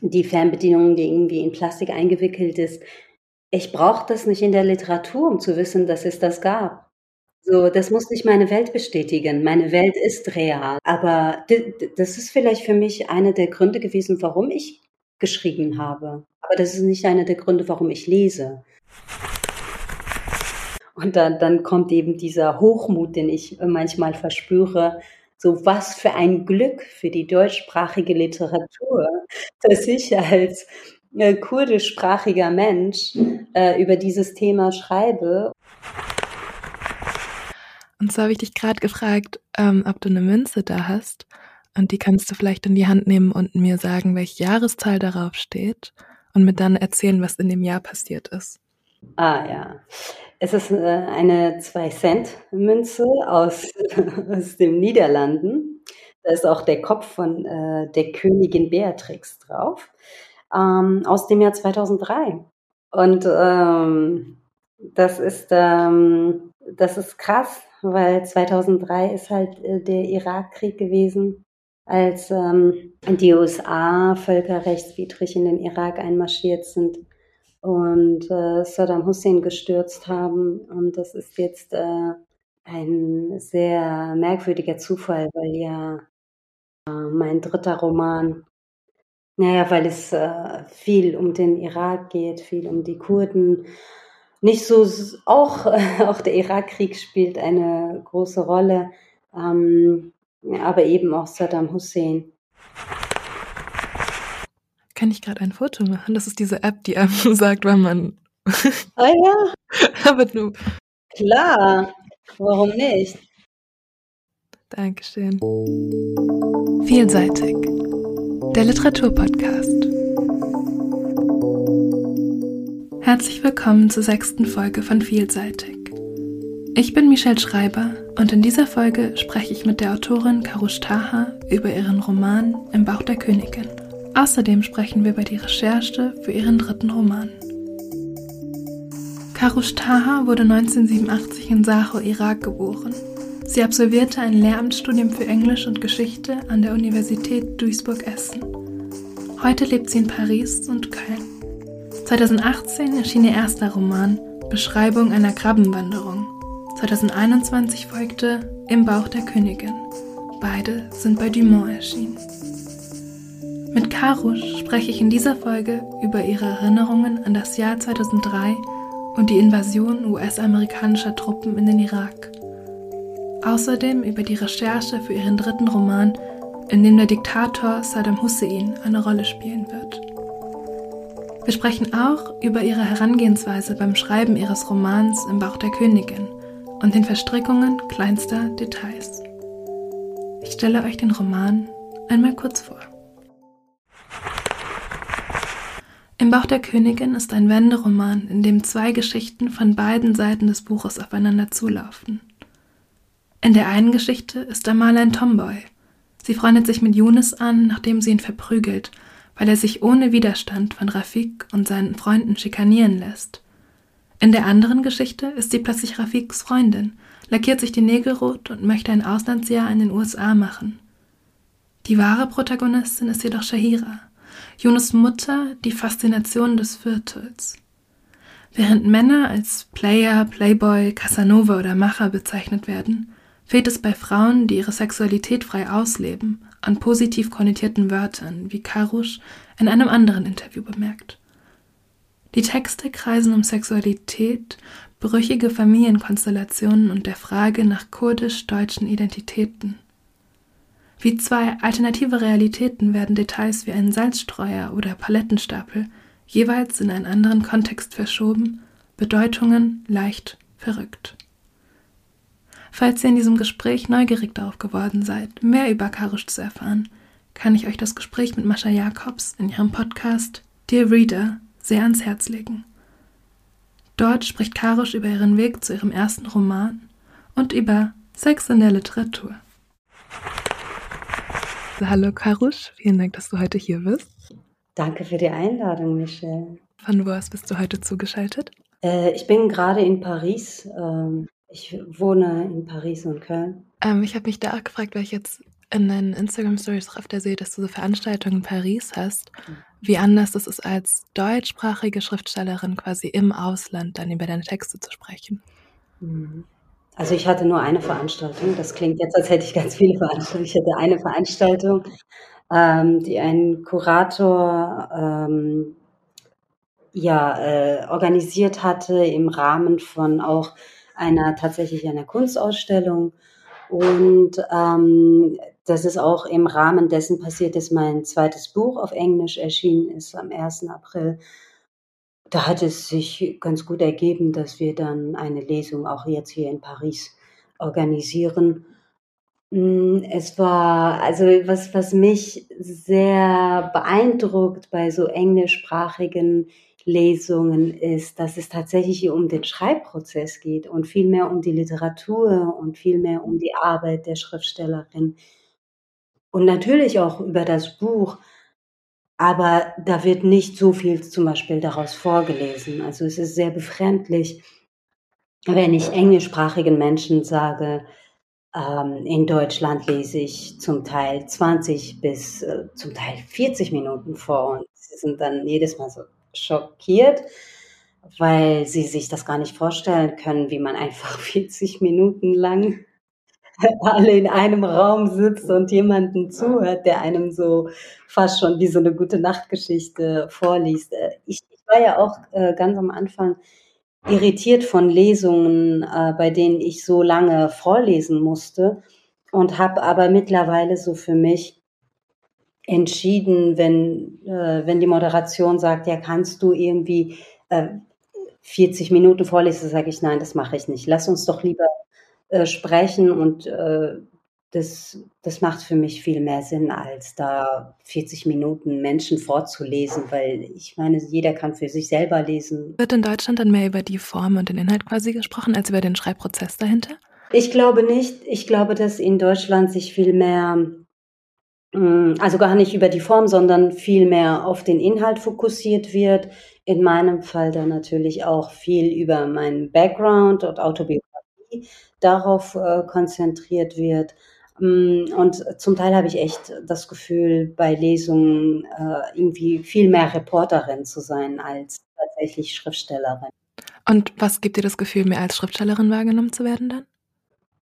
die Fernbedienung, die irgendwie in Plastik eingewickelt ist. Ich brauche das nicht in der Literatur, um zu wissen, dass es das gab. So, das muss nicht meine Welt bestätigen. Meine Welt ist real. Aber das ist vielleicht für mich einer der Gründe gewesen, warum ich geschrieben habe. Aber das ist nicht einer der Gründe, warum ich lese. Und dann, dann kommt eben dieser Hochmut, den ich manchmal verspüre. So was für ein Glück für die deutschsprachige Literatur, dass ich als äh, kurdischsprachiger Mensch äh, über dieses Thema schreibe. Und zwar habe ich dich gerade gefragt, ähm, ob du eine Münze da hast. Und die kannst du vielleicht in die Hand nehmen und mir sagen, welche Jahreszahl darauf steht und mir dann erzählen, was in dem Jahr passiert ist. Ah ja. Es ist äh, eine 2-Cent-Münze aus, aus den Niederlanden. Da ist auch der Kopf von äh, der Königin Beatrix drauf. Ähm, aus dem Jahr 2003. Und ähm, das ist ähm, das ist krass, weil 2003 ist halt äh, der Irakkrieg gewesen, als ähm, die USA völkerrechtswidrig in den Irak einmarschiert sind und äh, Saddam Hussein gestürzt haben. Und das ist jetzt äh, ein sehr merkwürdiger Zufall, weil ja äh, mein dritter Roman, naja, weil es äh, viel um den Irak geht, viel um die Kurden nicht so, auch, auch der Irakkrieg spielt eine große Rolle, ähm, aber eben auch Saddam Hussein. Kann ich gerade ein Foto machen? Das ist diese App, die einem sagt, wann man. ah ja. aber du. Klar, warum nicht? Dankeschön. Vielseitig. Der Literaturpodcast. Herzlich willkommen zur sechsten Folge von Vielseitig. Ich bin Michelle Schreiber und in dieser Folge spreche ich mit der Autorin Karush Taha über ihren Roman Im Bauch der Königin. Außerdem sprechen wir über die Recherche für ihren dritten Roman. Karush Taha wurde 1987 in Sacho, Irak geboren. Sie absolvierte ein Lehramtsstudium für Englisch und Geschichte an der Universität Duisburg-Essen. Heute lebt sie in Paris und Köln. 2018 erschien ihr erster Roman Beschreibung einer Krabbenwanderung. 2021 folgte Im Bauch der Königin. Beide sind bei Dumont erschienen. Mit Karush spreche ich in dieser Folge über ihre Erinnerungen an das Jahr 2003 und die Invasion US-amerikanischer Truppen in den Irak. Außerdem über die Recherche für ihren dritten Roman, in dem der Diktator Saddam Hussein eine Rolle spielen wird. Wir sprechen auch über ihre Herangehensweise beim Schreiben ihres Romans Im Bauch der Königin und den Verstrickungen kleinster Details. Ich stelle euch den Roman einmal kurz vor. Im Bauch der Königin ist ein Wenderoman, in dem zwei Geschichten von beiden Seiten des Buches aufeinander zulaufen. In der einen Geschichte ist Amal ein Tomboy. Sie freundet sich mit Yunus an, nachdem sie ihn verprügelt weil er sich ohne Widerstand von Rafik und seinen Freunden schikanieren lässt. In der anderen Geschichte ist sie plötzlich Rafiks Freundin, lackiert sich die Nägel rot und möchte ein Auslandsjahr in den USA machen. Die wahre Protagonistin ist jedoch Shahira, Yunus Mutter, die Faszination des Viertels. Während Männer als Player, Playboy, Casanova oder Macher bezeichnet werden, fehlt es bei Frauen, die ihre Sexualität frei ausleben, an positiv konnotierten Wörtern, wie Karusch in einem anderen Interview bemerkt. Die Texte kreisen um Sexualität, brüchige Familienkonstellationen und der Frage nach kurdisch-deutschen Identitäten. Wie zwei alternative Realitäten werden Details wie ein Salzstreuer oder Palettenstapel jeweils in einen anderen Kontext verschoben, Bedeutungen leicht verrückt. Falls ihr in diesem Gespräch neugierig darauf geworden seid, mehr über Karisch zu erfahren, kann ich euch das Gespräch mit Mascha Jakobs in ihrem Podcast Dear Reader sehr ans Herz legen. Dort spricht Karisch über ihren Weg zu ihrem ersten Roman und über Sex in der Literatur. Hallo Karusch, vielen Dank, dass du heute hier bist. Danke für die Einladung, Michelle. Von wo aus bist du heute zugeschaltet? Äh, ich bin gerade in Paris. Ähm, ich wohne in Paris und Köln. Ähm, ich habe mich da auch gefragt, weil ich jetzt in deinen Instagram-Stories auch öfter sehe, dass du so Veranstaltungen in Paris hast. wie anders es ist, als deutschsprachige Schriftstellerin quasi im Ausland dann über deine Texte zu sprechen. Mhm. Also ich hatte nur eine Veranstaltung. Das klingt jetzt, als hätte ich ganz viele Veranstaltungen. Ich hatte eine Veranstaltung, ähm, die ein Kurator ähm, ja, äh, organisiert hatte im Rahmen von auch einer tatsächlich einer Kunstausstellung. Und ähm, das ist auch im Rahmen dessen passiert, dass mein zweites Buch auf Englisch erschienen ist am 1. April. Da hat es sich ganz gut ergeben, dass wir dann eine Lesung auch jetzt hier in Paris organisieren. Hm, es war also was was mich sehr beeindruckt bei so englischsprachigen Lesungen ist, dass es tatsächlich um den Schreibprozess geht und viel mehr um die Literatur und viel mehr um die Arbeit der Schriftstellerin. Und natürlich auch über das Buch, aber da wird nicht so viel zum Beispiel daraus vorgelesen. Also es ist sehr befremdlich, wenn ich englischsprachigen Menschen sage, ähm, in Deutschland lese ich zum Teil 20 bis äh, zum Teil 40 Minuten vor und sie sind dann jedes Mal so schockiert, weil sie sich das gar nicht vorstellen können, wie man einfach 40 Minuten lang alle in einem Raum sitzt und jemanden zuhört, der einem so fast schon wie so eine gute Nachtgeschichte vorliest. Äh, ich, ich war ja auch äh, ganz am Anfang irritiert von Lesungen, äh, bei denen ich so lange vorlesen musste und habe aber mittlerweile so für mich entschieden, wenn, äh, wenn die Moderation sagt, ja, kannst du irgendwie äh, 40 Minuten vorlesen, sage ich, nein, das mache ich nicht. Lass uns doch lieber äh, sprechen und äh, das, das macht für mich viel mehr Sinn, als da 40 Minuten Menschen vorzulesen, weil ich meine, jeder kann für sich selber lesen. Wird in Deutschland dann mehr über die Form und den Inhalt quasi gesprochen, als über den Schreibprozess dahinter? Ich glaube nicht. Ich glaube, dass in Deutschland sich viel mehr Mm, also gar nicht über die Form, sondern vielmehr auf den Inhalt fokussiert wird. In meinem Fall dann natürlich auch viel über meinen Background und Autobiografie darauf äh, konzentriert wird. Mm, und zum Teil habe ich echt das Gefühl, bei Lesungen äh, irgendwie viel mehr Reporterin zu sein als tatsächlich Schriftstellerin. Und was gibt dir das Gefühl, mehr als Schriftstellerin wahrgenommen zu werden dann?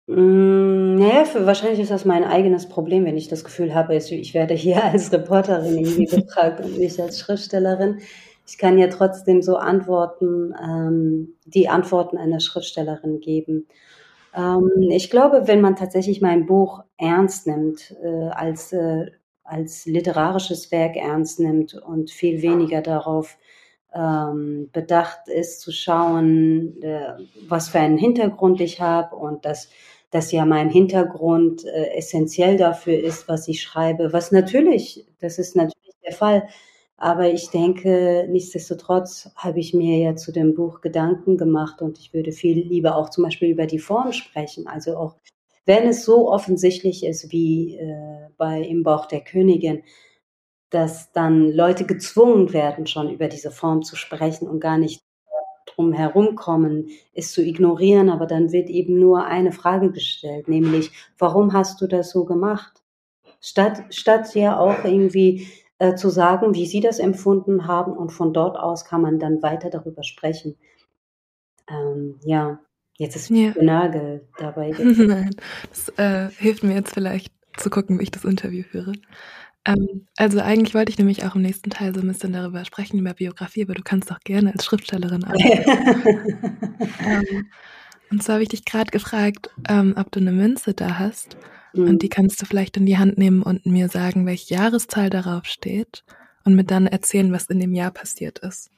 Hm, na ja, für wahrscheinlich ist das mein eigenes Problem, wenn ich das Gefühl habe, ich werde hier als Reporterin irgendwie gefragt und nicht als Schriftstellerin. Ich kann ja trotzdem so Antworten, ähm, die Antworten einer Schriftstellerin geben. Ähm, ich glaube, wenn man tatsächlich mein Buch ernst nimmt, äh, als, äh, als literarisches Werk ernst nimmt und viel weniger darauf ähm, bedacht ist, zu schauen, äh, was für einen Hintergrund ich habe und dass dass ja mein Hintergrund äh, essentiell dafür ist, was ich schreibe, was natürlich, das ist natürlich der Fall. Aber ich denke, nichtsdestotrotz habe ich mir ja zu dem Buch Gedanken gemacht und ich würde viel lieber auch zum Beispiel über die Form sprechen. Also auch wenn es so offensichtlich ist wie äh, bei Im Bauch der Königin, dass dann Leute gezwungen werden, schon über diese Form zu sprechen und gar nicht drum herumkommen, es zu ignorieren, aber dann wird eben nur eine Frage gestellt, nämlich, warum hast du das so gemacht? Statt, statt ja auch irgendwie äh, zu sagen, wie sie das empfunden haben und von dort aus kann man dann weiter darüber sprechen. Ähm, ja, jetzt ist ja. Nagel dabei. Nein, das äh, hilft mir jetzt vielleicht zu gucken, wie ich das Interview führe. Ähm, also eigentlich wollte ich nämlich auch im nächsten Teil so ein bisschen darüber sprechen, über Biografie, aber du kannst doch gerne als Schriftstellerin arbeiten. ähm, und zwar habe ich dich gerade gefragt, ähm, ob du eine Münze da hast. Mhm. Und die kannst du vielleicht in die Hand nehmen und mir sagen, welche Jahreszahl darauf steht und mir dann erzählen, was in dem Jahr passiert ist.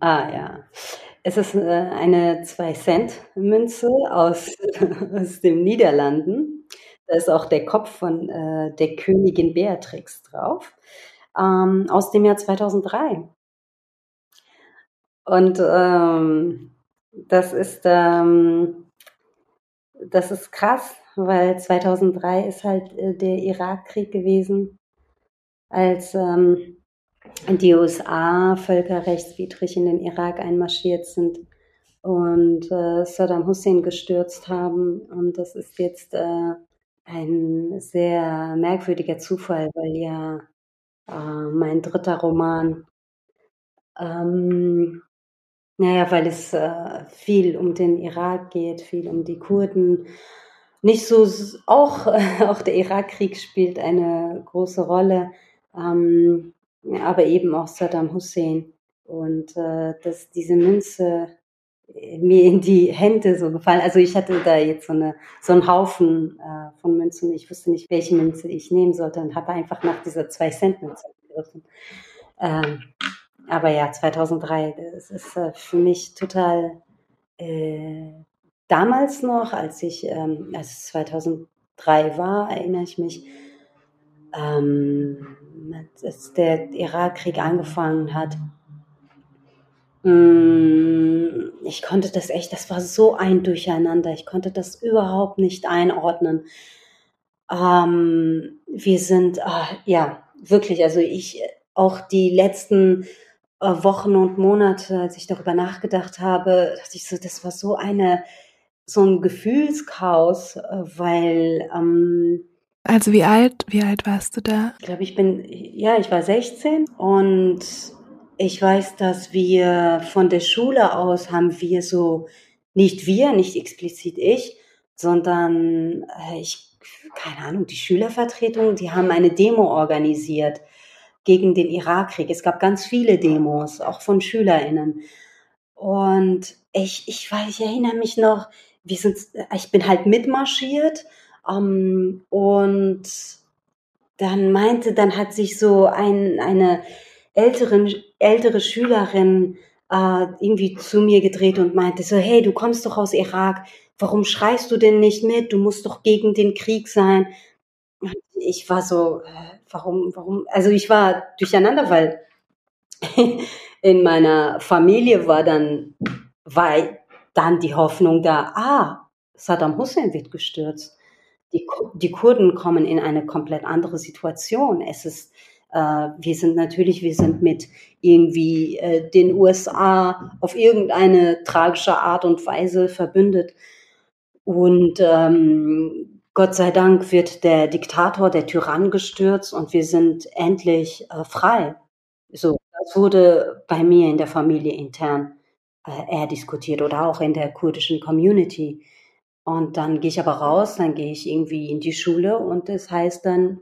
Ah ja. Es ist äh, eine 2-Cent-Münze aus, aus den Niederlanden. Da ist auch der Kopf von äh, der Königin Beatrix drauf, ähm, aus dem Jahr 2003. Und ähm, das ist ähm, das ist krass, weil 2003 ist halt äh, der Irakkrieg gewesen, als ähm, die USA völkerrechtswidrig in den Irak einmarschiert sind und äh, Saddam Hussein gestürzt haben. Und das ist jetzt äh, ein sehr merkwürdiger Zufall, weil ja äh, mein dritter Roman. Ähm, naja, weil es äh, viel um den Irak geht, viel um die Kurden. Nicht so, auch, auch der Irakkrieg spielt eine große Rolle, ähm, aber eben auch Saddam Hussein. Und äh, dass diese Münze mir in die Hände so gefallen. Also ich hatte da jetzt so, eine, so einen Haufen äh, von Münzen. Ich wusste nicht, welche Münze ich nehmen sollte und habe einfach nach dieser 2-Cent-Münze gegriffen. Ähm, aber ja, 2003, das ist äh, für mich total äh, damals noch, als ich, ähm, als es 2003 war, erinnere ich mich, ähm, als der Irakkrieg angefangen hat. Mm, ich konnte das echt, das war so ein Durcheinander. Ich konnte das überhaupt nicht einordnen. Ähm, wir sind, ah, ja, wirklich, also ich, auch die letzten äh, Wochen und Monate, als ich darüber nachgedacht habe, dachte ich so, das war so eine, so ein Gefühlschaos, äh, weil, ähm, also wie alt, wie alt warst du da? Ich glaube, ich bin, ja, ich war 16 und ich weiß, dass wir von der Schule aus haben wir so, nicht wir, nicht explizit ich, sondern äh, ich, keine Ahnung, die Schülervertretung, die haben eine Demo organisiert gegen den Irakkrieg. Es gab ganz viele Demos, auch von SchülerInnen. Und ich, ich weiß, ich erinnere mich noch, wir sind, ich bin halt mitmarschiert ähm, und dann meinte, dann hat sich so ein, eine älteren, ältere Schülerin äh, irgendwie zu mir gedreht und meinte so, hey, du kommst doch aus Irak, warum schreist du denn nicht mit? Du musst doch gegen den Krieg sein. Ich war so, äh, warum, warum? Also ich war durcheinander, weil in meiner Familie war dann, war dann die Hoffnung da, ah, Saddam Hussein wird gestürzt. Die, die Kurden kommen in eine komplett andere Situation. Es ist, äh, wir sind natürlich, wir sind mit irgendwie äh, den USA auf irgendeine tragische Art und Weise verbündet. Und ähm, Gott sei Dank wird der Diktator, der Tyrann gestürzt und wir sind endlich äh, frei. So, das wurde bei mir in der Familie intern äh, eher diskutiert oder auch in der kurdischen Community. Und dann gehe ich aber raus, dann gehe ich irgendwie in die Schule und es das heißt dann,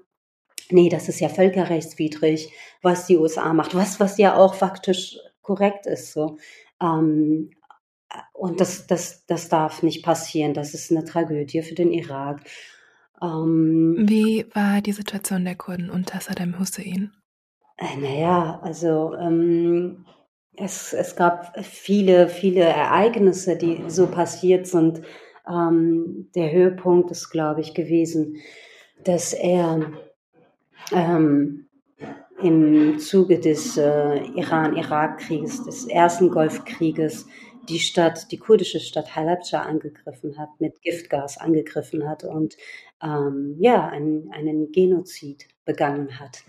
nee, das ist ja völkerrechtswidrig, was die USA macht, was, was ja auch faktisch korrekt ist. So. Ähm, und das, das, das darf nicht passieren. Das ist eine Tragödie für den Irak. Ähm, Wie war die Situation der Kurden unter Saddam Hussein? Äh, naja, also ähm, es, es gab viele, viele Ereignisse, die so passiert sind. Ähm, der Höhepunkt ist, glaube ich, gewesen, dass er ähm, im Zuge des äh, Iran-Irak-Krieges, des ersten Golfkrieges, die Stadt, die kurdische Stadt Halabja angegriffen hat, mit Giftgas angegriffen hat und ähm, ja, einen, einen Genozid begangen hat.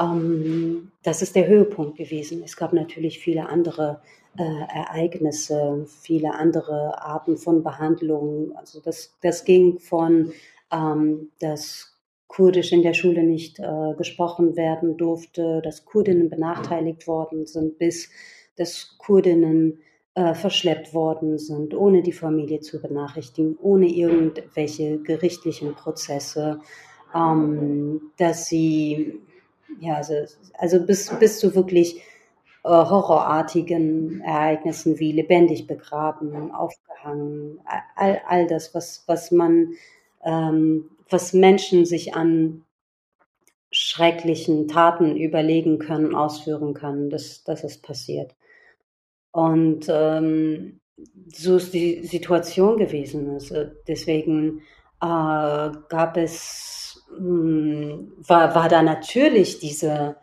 Ähm, das ist der Höhepunkt gewesen. Es gab natürlich viele andere äh, Ereignisse, viele andere Arten von Behandlungen. Also das, das ging von, ähm, dass Kurdisch in der Schule nicht äh, gesprochen werden durfte, dass Kurdinnen benachteiligt worden sind, bis dass Kurdinnen äh, verschleppt worden sind, ohne die Familie zu benachrichtigen, ohne irgendwelche gerichtlichen Prozesse, ähm, dass sie, ja, also, also bis, bis zu wirklich äh, horrorartigen Ereignissen wie lebendig begraben, aufgehangen, all, all das, was, was man, ähm, was Menschen sich an schrecklichen Taten überlegen können, ausführen können, das, das ist passiert. Und ähm, so ist die Situation gewesen. Also deswegen äh, gab es, mh, hm, war, war da natürlich diese,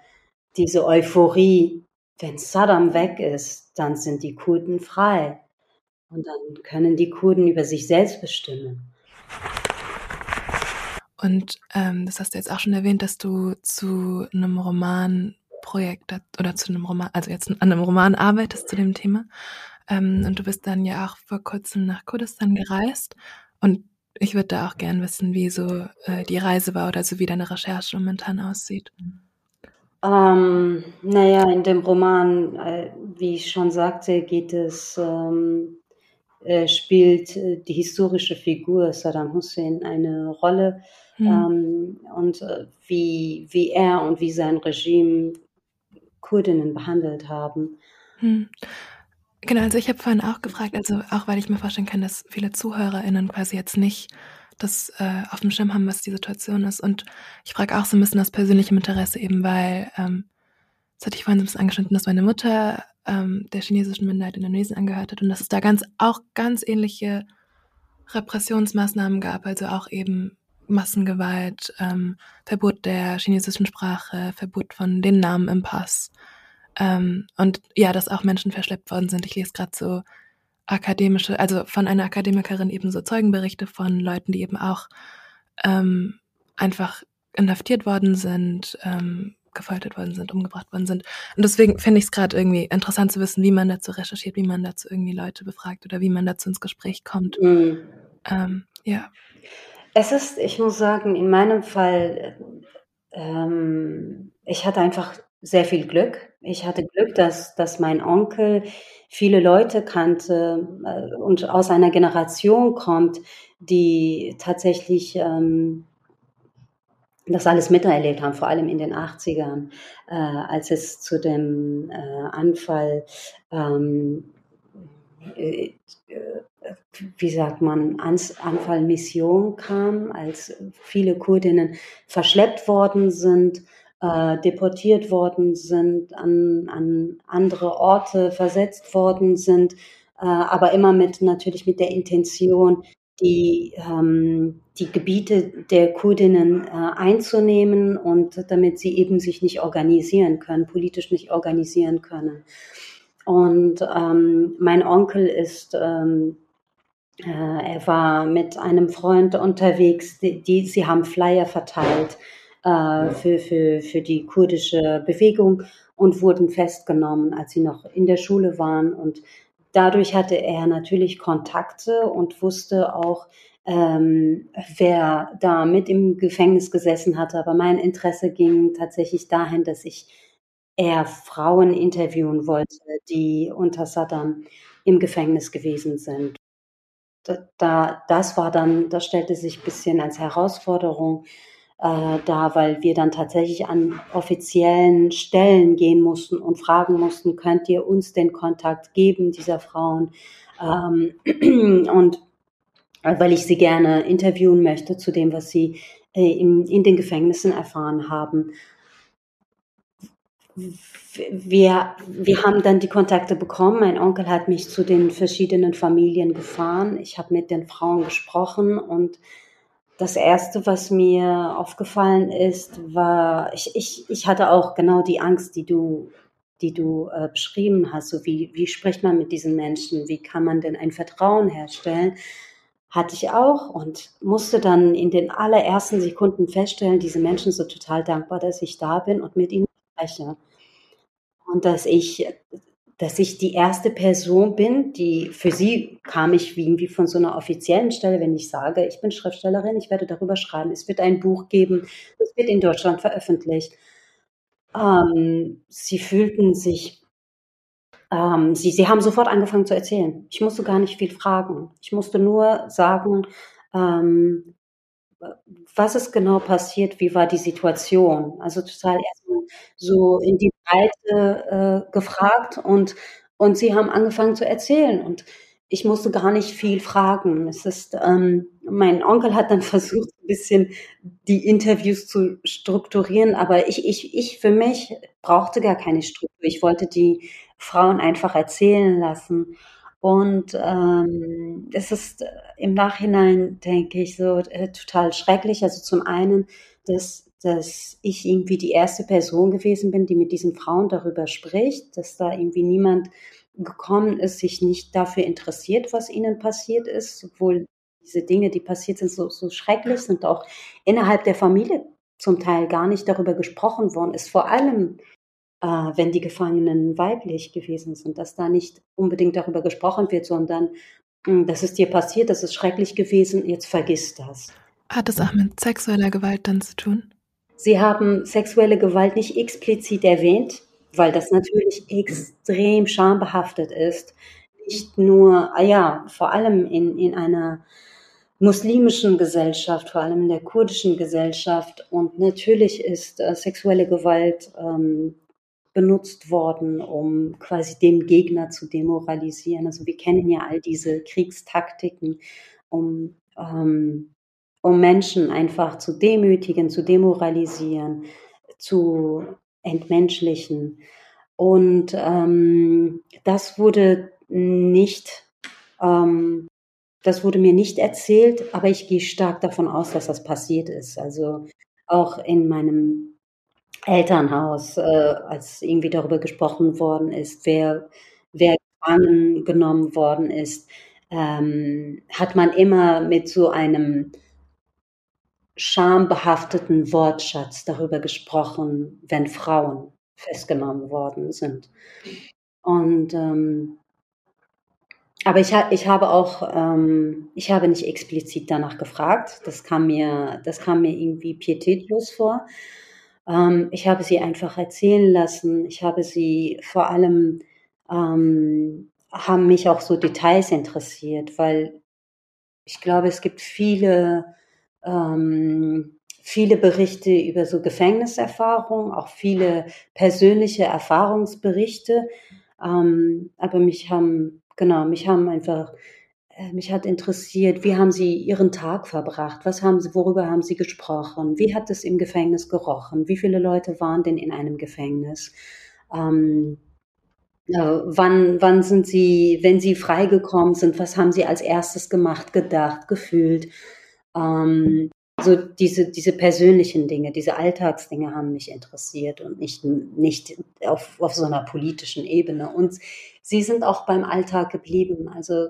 diese Euphorie, wenn Saddam weg ist, dann sind die Kurden frei. Und dann können die Kurden über sich selbst bestimmen. Und ähm, das hast du jetzt auch schon erwähnt, dass du zu einem Roman Projekt oder zu einem Roman, also jetzt an einem Roman arbeitest zu dem Thema. Ähm, und du bist dann ja auch vor kurzem nach Kurdistan gereist. Und ich würde da auch gern wissen, wie so äh, die Reise war oder so wie deine Recherche momentan aussieht. Ähm, na ja, in dem Roman, äh, wie ich schon sagte, geht es ähm, äh, spielt äh, die historische Figur Saddam Hussein eine Rolle, Mhm. ähm, und, äh, wie wie er und wie sein Regime Kurdinnen behandelt haben. Mhm. Genau, also ich habe vorhin auch gefragt, also auch weil ich mir vorstellen kann, dass viele ZuhörerInnen quasi jetzt nicht das äh, auf dem Schirm haben, was die Situation ist. Und ich frage auch so ein bisschen aus persönlichem Interesse eben, weil, ähm, das hatte ich vorhin so ein bisschen angeschnitten, dass meine Mutter ähm, der chinesischen Minderheit in Indonesien angehört hat und dass es da ganz auch ganz ähnliche Repressionsmaßnahmen gab, also auch eben Massengewalt, ähm, Verbot der chinesischen Sprache, Verbot von den Namen im Pass. Ähm, und ja, dass auch Menschen verschleppt worden sind. Ich lese gerade so akademische, also von einer Akademikerin eben so Zeugenberichte von Leuten, die eben auch ähm, einfach inhaftiert worden sind, ähm, gefoltert worden sind, umgebracht worden sind. Und deswegen finde ich es gerade irgendwie interessant zu wissen, wie man dazu recherchiert, wie man dazu irgendwie Leute befragt oder wie man dazu ins Gespräch kommt. Mhm. Ähm, ja. Es ist, ich muss sagen, in meinem Fall, ähm, ich hatte einfach sehr viel Glück. Ich hatte Glück, dass, dass mein Onkel viele Leute kannte äh, und aus einer Generation kommt, die tatsächlich ähm, das alles miterlebt haben, vor allem in den 80ern, äh, als es zu dem äh, Anfall, ähm, äh, wie sagt man, ans Anfall Mission kam, als viele Kurdinnen verschleppt worden sind, äh, deportiert worden sind, an, an andere Orte versetzt worden sind, äh, aber immer mit natürlich mit der Intention, die, ähm, die Gebiete der Kurdinnen äh, einzunehmen und damit sie eben sich nicht organisieren können, politisch nicht organisieren können. Und ähm, mein Onkel ist, ähm, äh, er war mit einem Freund unterwegs, die, die sie haben Flyer verteilt äh, für, für, für die kurdische Bewegung und wurden festgenommen, als sie noch in der Schule waren. Und dadurch hatte er natürlich Kontakte und wusste auch, ähm, wer da mit im Gefängnis gesessen hatte. Aber mein Interesse ging tatsächlich dahin, dass ich eher Frauen interviewen wollte, die unter Saddam im Gefängnis gewesen sind. Da, das war dann, das stellte sich ein bisschen als Herausforderung äh, da, weil wir dann tatsächlich an offiziellen Stellen gehen mussten und fragen mussten, könnt ihr uns den Kontakt geben, dieser Frauen? Ähm, und weil ich sie gerne interviewen möchte zu dem, was sie äh, in, in den Gefängnissen erfahren haben. Wir, wir haben dann die Kontakte bekommen. Mein Onkel hat mich zu den verschiedenen Familien gefahren. Ich habe mit den Frauen gesprochen und das erste, was mir aufgefallen ist, war, ich, ich, ich hatte auch genau die Angst, die du, die du äh, beschrieben hast. So wie, wie spricht man mit diesen Menschen? Wie kann man denn ein Vertrauen herstellen? Hatte ich auch und musste dann in den allerersten Sekunden feststellen, diese Menschen sind total dankbar, dass ich da bin und mit ihnen spreche. Und dass ich dass ich die erste Person bin, die für sie kam ich wie, wie von so einer offiziellen Stelle, wenn ich sage, ich bin Schriftstellerin, ich werde darüber schreiben, es wird ein Buch geben, es wird in Deutschland veröffentlicht. Ähm, sie fühlten sich, ähm, sie, sie haben sofort angefangen zu erzählen. Ich musste gar nicht viel fragen. Ich musste nur sagen, ähm, was ist genau passiert, wie war die Situation. Also total erstmal so in die Breite äh, gefragt und, und sie haben angefangen zu erzählen und ich musste gar nicht viel fragen. Es ist, ähm, mein Onkel hat dann versucht, ein bisschen die Interviews zu strukturieren, aber ich, ich, ich für mich brauchte gar keine Struktur. Ich wollte die Frauen einfach erzählen lassen. Und ähm, es ist im Nachhinein, denke ich, so äh, total schrecklich. Also zum einen, dass, dass ich irgendwie die erste Person gewesen bin, die mit diesen Frauen darüber spricht, dass da irgendwie niemand gekommen ist, sich nicht dafür interessiert, was ihnen passiert ist, obwohl diese Dinge, die passiert sind, so, so schrecklich sind, auch innerhalb der Familie zum Teil gar nicht darüber gesprochen worden ist. Vor allem äh, wenn die Gefangenen weiblich gewesen sind, dass da nicht unbedingt darüber gesprochen wird, sondern hm, das ist dir passiert, das ist schrecklich gewesen, jetzt vergiss das. Hat es auch mit sexueller Gewalt dann zu tun? Sie haben sexuelle Gewalt nicht explizit erwähnt, weil das natürlich extrem schambehaftet ist. Nicht nur, ah ja, vor allem in, in einer muslimischen Gesellschaft, vor allem in der kurdischen Gesellschaft. Und natürlich ist äh, sexuelle Gewalt ähm, benutzt worden, um quasi den Gegner zu demoralisieren. Also wir kennen ja all diese Kriegstaktiken, um, ähm, um Menschen einfach zu demütigen, zu demoralisieren, zu entmenschlichen. Und ähm, das wurde nicht, ähm, das wurde mir nicht erzählt, aber ich gehe stark davon aus, dass das passiert ist. Also auch in meinem Elternhaus, äh, als irgendwie darüber gesprochen worden ist, wer, wer gefangen genommen worden ist, ähm, hat man immer mit so einem schambehafteten Wortschatz darüber gesprochen, wenn Frauen festgenommen worden sind. Und ähm, aber ich, ich habe auch, ähm, ich habe nicht explizit danach gefragt. Das kam mir, das kam mir irgendwie pietätlos vor. Ähm, ich habe sie einfach erzählen lassen. Ich habe sie vor allem, ähm, haben mich auch so Details interessiert, weil ich glaube, es gibt viele ähm, viele Berichte über so Gefängniserfahrungen, auch viele persönliche Erfahrungsberichte. Ähm, aber mich haben, genau, mich haben einfach, mich hat interessiert, wie haben Sie Ihren Tag verbracht? Was haben Sie, worüber haben Sie gesprochen? Wie hat es im Gefängnis gerochen? Wie viele Leute waren denn in einem Gefängnis? Ähm, äh, wann, wann sind Sie, wenn Sie freigekommen sind, was haben Sie als erstes gemacht, gedacht, gefühlt? Ähm, also diese, diese persönlichen Dinge, diese Alltagsdinge haben mich interessiert und nicht, nicht auf, auf so einer politischen Ebene. Und sie sind auch beim Alltag geblieben. Also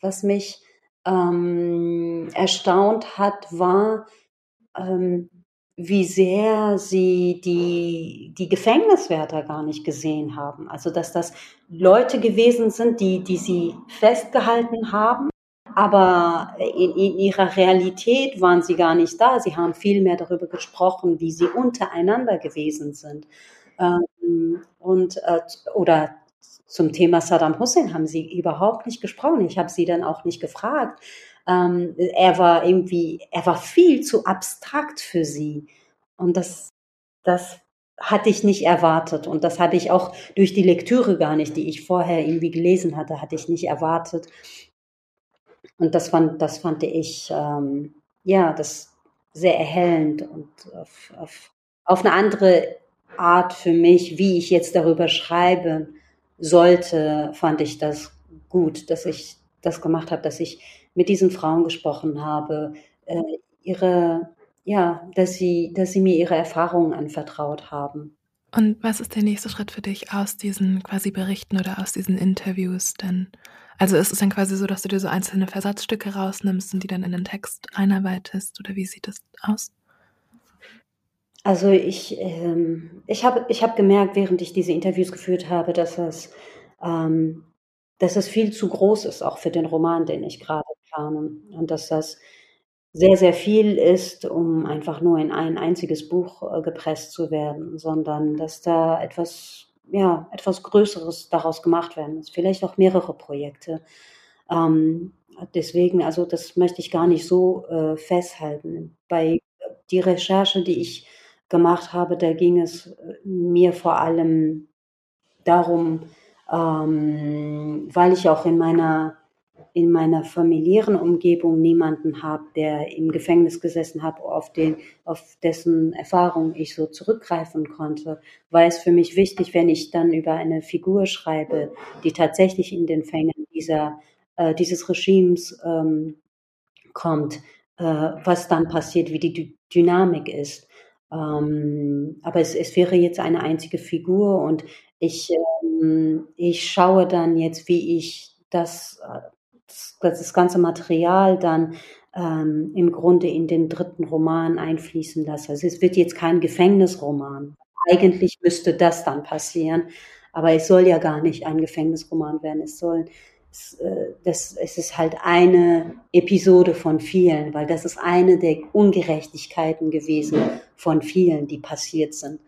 was mich ähm, erstaunt hat, war, ähm, wie sehr sie die, die Gefängniswärter gar nicht gesehen haben. Also dass das Leute gewesen sind, die, die sie festgehalten haben aber in, in, ihrer Realität waren sie gar nicht da. Sie haben viel mehr darüber gesprochen, wie sie untereinander gewesen sind. Ähm, und, äh, oder zum Thema Saddam Hussein haben sie überhaupt nicht gesprochen. Ich habe sie dann auch nicht gefragt. Ähm, er war irgendwie, er war viel zu abstrakt für sie. Und das, das hatte ich nicht erwartet. Und das hatte ich auch durch die Lektüre gar nicht, die ich vorher irgendwie gelesen hatte, hatte ich nicht erwartet. Und das fand, das fand ich, ähm, ja, das sehr erhellend und auf, auf, auf eine andere Art für mich, wie ich jetzt darüber schreibe sollte, fand ich das gut, dass ich das gemacht habe, dass ich mit diesen Frauen gesprochen habe, äh, ihre, ja, dass sie, dass sie mir ihre Erfahrungen anvertraut haben. Und was ist der nächste Schritt für dich aus diesen quasi Berichten oder aus diesen Interviews denn? Also ist es dann quasi so, dass du dir so einzelne Versatzstücke rausnimmst und die dann in den Text einarbeitest oder wie sieht das aus? Also ich, ähm, ich habe ich hab gemerkt, während ich diese Interviews geführt habe, dass es, ähm, dass es viel zu groß ist, auch für den Roman, den ich gerade plane. Und dass das sehr, sehr viel ist, um einfach nur in ein einziges Buch äh, gepresst zu werden, sondern dass da etwas ja, etwas Größeres daraus gemacht werden muss. Vielleicht auch mehrere Projekte. Ähm, deswegen, also das möchte ich gar nicht so äh, festhalten. Bei die Recherche, die ich gemacht habe, da ging es äh, mir vor allem darum, ähm, weil ich auch in meiner in meiner familiären Umgebung niemanden habe, der im Gefängnis gesessen hat, auf, den, auf dessen Erfahrung ich so zurückgreifen konnte, war es für mich wichtig, wenn ich dann über eine Figur schreibe, die tatsächlich in den Fängen dieser, äh, dieses Regimes ähm, kommt, äh, was dann passiert, wie die D Dynamik ist. Ähm, aber es, es wäre jetzt eine einzige Figur und ich, ähm, ich schaue dann jetzt, wie ich das äh, das ganze Material dann ähm, im Grunde in den dritten Roman einfließen lasse. Also es wird jetzt kein Gefängnisroman. Eigentlich müsste das dann passieren, aber es soll ja gar nicht ein Gefängnisroman werden. Es soll das, es ist halt eine Episode von vielen, weil das ist eine der Ungerechtigkeiten gewesen von vielen, die passiert sind.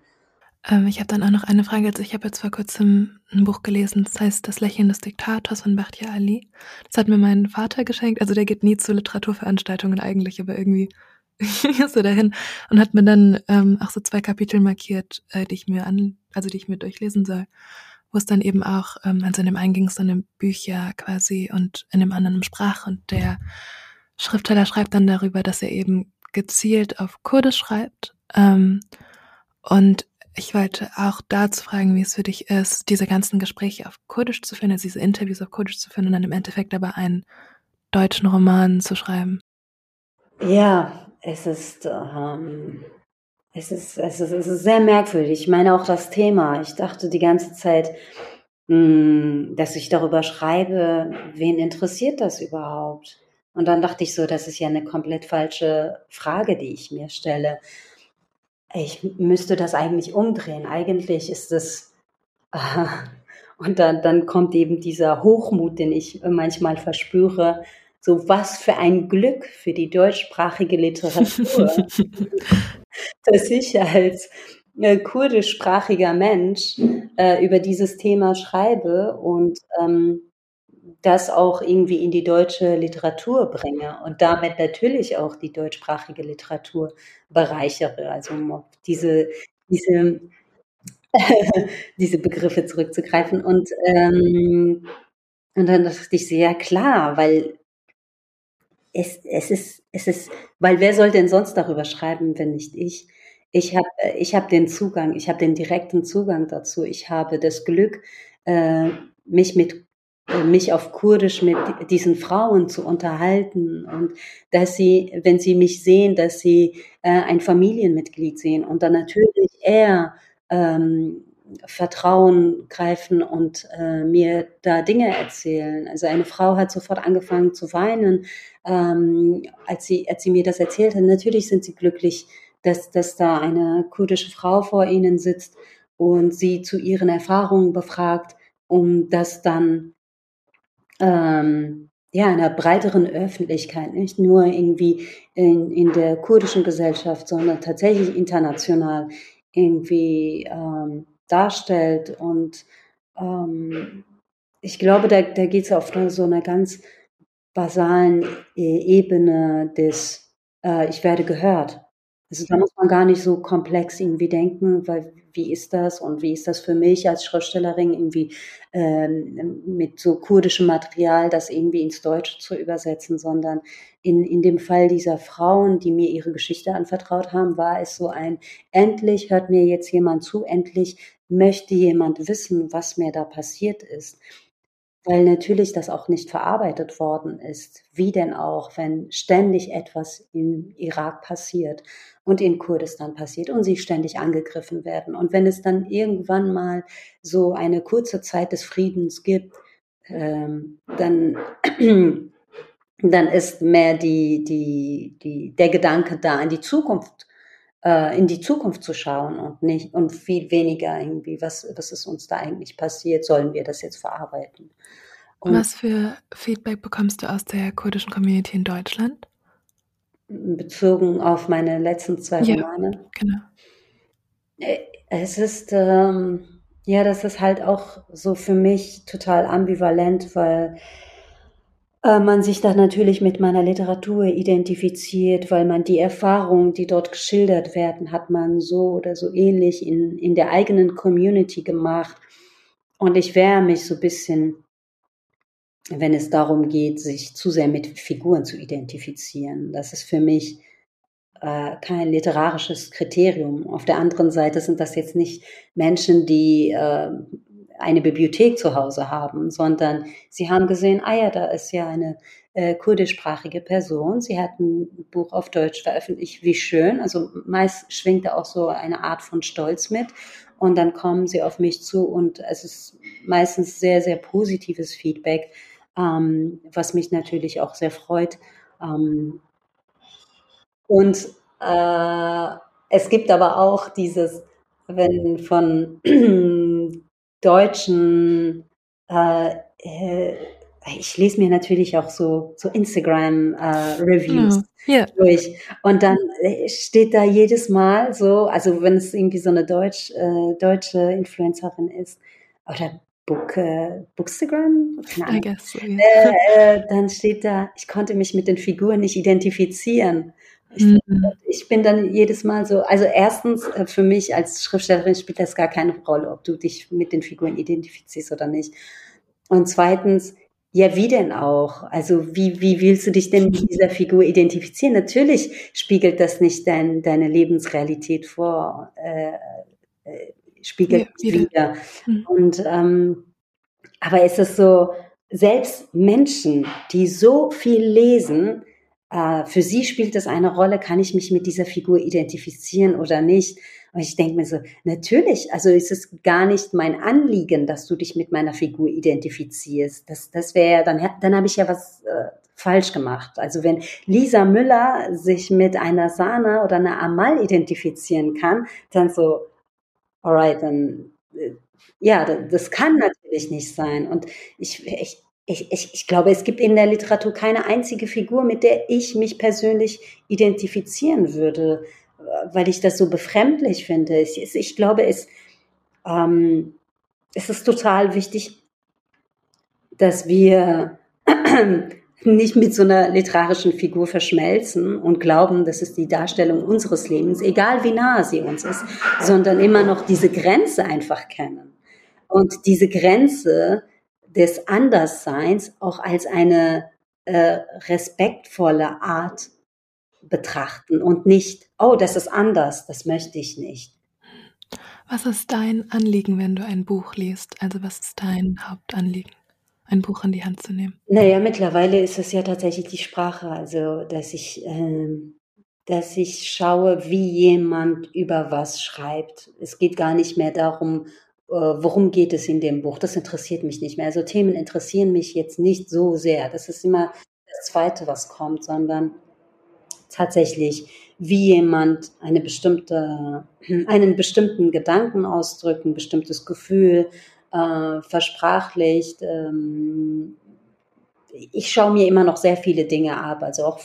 Ähm, ich habe dann auch noch eine Frage. Also ich habe jetzt vor kurzem ein Buch gelesen, das heißt Das Lächeln des Diktators von Bachtia Ali. Das hat mir mein Vater geschenkt. Also der geht nie zu Literaturveranstaltungen eigentlich, aber irgendwie ist er dahin und hat mir dann ähm, auch so zwei Kapitel markiert, äh, die ich mir an, also die ich mir durchlesen soll wo es dann eben auch, ähm, also in dem einen ging es dann um Bücher quasi und in dem anderen um Sprache und der Schriftsteller schreibt dann darüber, dass er eben gezielt auf Kurdisch schreibt. Ähm, und ich wollte auch dazu fragen, wie es für dich ist, diese ganzen Gespräche auf Kurdisch zu führen, also diese Interviews auf Kurdisch zu führen und dann im Endeffekt aber einen deutschen Roman zu schreiben. Ja, es ist ähm, es ist, es ist, es ist sehr merkwürdig. Ich meine auch das Thema. Ich dachte die ganze Zeit, hm, dass ich darüber schreibe, wen interessiert das überhaupt? Und dann dachte ich so, das ist ja eine komplett falsche Frage, die ich mir stelle. Ich müsste das eigentlich umdrehen. Eigentlich ist es, äh, und dann, dann kommt eben dieser Hochmut, den ich manchmal verspüre. So was für ein Glück für die deutschsprachige Literatur. dass ich als äh, kurdischsprachiger Mensch äh, über dieses Thema schreibe und ähm, das auch irgendwie in die deutsche Literatur bringe und damit natürlich auch die deutschsprachige Literatur bereichere. Also um diese, diese, diese Begriffe zurückzugreifen. Und, ähm, und dann dachte ich sehr klar, weil es, es ist, es ist, weil wer soll denn sonst darüber schreiben, wenn nicht ich? Ich habe ich hab den Zugang, ich habe den direkten Zugang dazu. Ich habe das Glück, äh, mich mit äh, mich auf Kurdisch mit diesen Frauen zu unterhalten und dass sie, wenn sie mich sehen, dass sie äh, ein Familienmitglied sehen und dann natürlich eher ähm, Vertrauen greifen und äh, mir da Dinge erzählen. Also eine Frau hat sofort angefangen zu weinen, ähm, als, sie, als sie mir das erzählte. Natürlich sind sie glücklich, dass, dass da eine kurdische Frau vor ihnen sitzt und sie zu ihren Erfahrungen befragt, um das dann ähm, ja, einer breiteren Öffentlichkeit, nicht nur irgendwie in, in der kurdischen Gesellschaft, sondern tatsächlich international irgendwie ähm, darstellt. Und ähm, ich glaube, da, da geht es auf so einer ganz basalen äh, Ebene des äh, Ich werde gehört. Also da muss man gar nicht so komplex irgendwie denken, weil wie ist das und wie ist das für mich als Schriftstellerin irgendwie ähm, mit so kurdischem Material das irgendwie ins Deutsche zu übersetzen, sondern in, in dem Fall dieser Frauen, die mir ihre Geschichte anvertraut haben, war es so ein, endlich hört mir jetzt jemand zu, endlich möchte jemand wissen, was mir da passiert ist weil natürlich das auch nicht verarbeitet worden ist. Wie denn auch, wenn ständig etwas im Irak passiert und in Kurdistan passiert und sie ständig angegriffen werden. Und wenn es dann irgendwann mal so eine kurze Zeit des Friedens gibt, ähm, dann, dann ist mehr die, die, die, der Gedanke da, in die Zukunft äh, in die Zukunft zu schauen und nicht und viel weniger irgendwie, was, was ist uns da eigentlich passiert, sollen wir das jetzt verarbeiten. Und was für Feedback bekommst du aus der kurdischen Community in Deutschland? Bezogen auf meine letzten zwei ja, Romane. Genau. Äh, es ist, ähm, ja, das ist halt auch so für mich total ambivalent, weil äh, man sich da natürlich mit meiner Literatur identifiziert, weil man die Erfahrungen, die dort geschildert werden, hat man so oder so ähnlich in, in der eigenen Community gemacht. Und ich wehre mich so ein bisschen, wenn es darum geht, sich zu sehr mit Figuren zu identifizieren. Das ist für mich äh, kein literarisches Kriterium. Auf der anderen Seite sind das jetzt nicht Menschen, die äh, eine Bibliothek zu Hause haben, sondern sie haben gesehen, ah ja, da ist ja eine äh, kurdischsprachige Person. Sie hat ein Buch auf Deutsch veröffentlicht, wie schön. Also meist schwingt da auch so eine Art von Stolz mit. Und dann kommen sie auf mich zu und es ist meistens sehr, sehr positives Feedback, ähm, was mich natürlich auch sehr freut. Ähm, und äh, es gibt aber auch dieses, wenn von deutschen äh, äh, ich lese mir natürlich auch so, so Instagram-Reviews äh, ja. durch. Und dann steht da jedes Mal so, also wenn es irgendwie so eine Deutsch, äh, deutsche Influencerin ist, oder Book, äh, Bookstagram? I guess so, yeah. äh, äh, dann steht da, ich konnte mich mit den Figuren nicht identifizieren. Ich, mhm. ich, bin dann jedes Mal so, also erstens, äh, für mich als Schriftstellerin spielt das gar keine Rolle, ob du dich mit den Figuren identifizierst oder nicht. Und zweitens, ja, wie denn auch? Also wie, wie willst du dich denn mit dieser Figur identifizieren? Natürlich spiegelt das nicht dein, deine Lebensrealität vor, äh, äh, spiegelt ja, wieder. Mhm. Und ähm, aber es ist so, selbst Menschen, die so viel lesen, äh, für sie spielt es eine Rolle, kann ich mich mit dieser Figur identifizieren oder nicht? Und ich denke mir so, natürlich, also ist es gar nicht mein Anliegen, dass du dich mit meiner Figur identifizierst. Das, das wäre, dann, dann habe ich ja was äh, falsch gemacht. Also wenn Lisa Müller sich mit einer Sana oder einer Amal identifizieren kann, dann so, alright, dann, äh, ja, das kann natürlich nicht sein. Und ich, ich, ich, ich, ich glaube, es gibt in der Literatur keine einzige Figur, mit der ich mich persönlich identifizieren würde weil ich das so befremdlich finde. Ich, ich glaube, es, ähm, es ist total wichtig, dass wir nicht mit so einer literarischen Figur verschmelzen und glauben, das ist die Darstellung unseres Lebens, egal wie nahe sie uns ist, sondern immer noch diese Grenze einfach kennen. Und diese Grenze des Andersseins auch als eine äh, respektvolle Art betrachten und nicht, oh, das ist anders, das möchte ich nicht. Was ist dein Anliegen, wenn du ein Buch liest? Also was ist dein Hauptanliegen, ein Buch in die Hand zu nehmen? Naja, mittlerweile ist es ja tatsächlich die Sprache, also dass ich, äh, dass ich schaue, wie jemand über was schreibt. Es geht gar nicht mehr darum, äh, worum geht es in dem Buch. Das interessiert mich nicht mehr. Also Themen interessieren mich jetzt nicht so sehr. Das ist immer das Zweite, was kommt, sondern tatsächlich, wie jemand eine bestimmte, einen bestimmten Gedanken ausdrückt, ein bestimmtes Gefühl äh, versprachlicht. Ähm, ich schaue mir immer noch sehr viele Dinge ab, also auch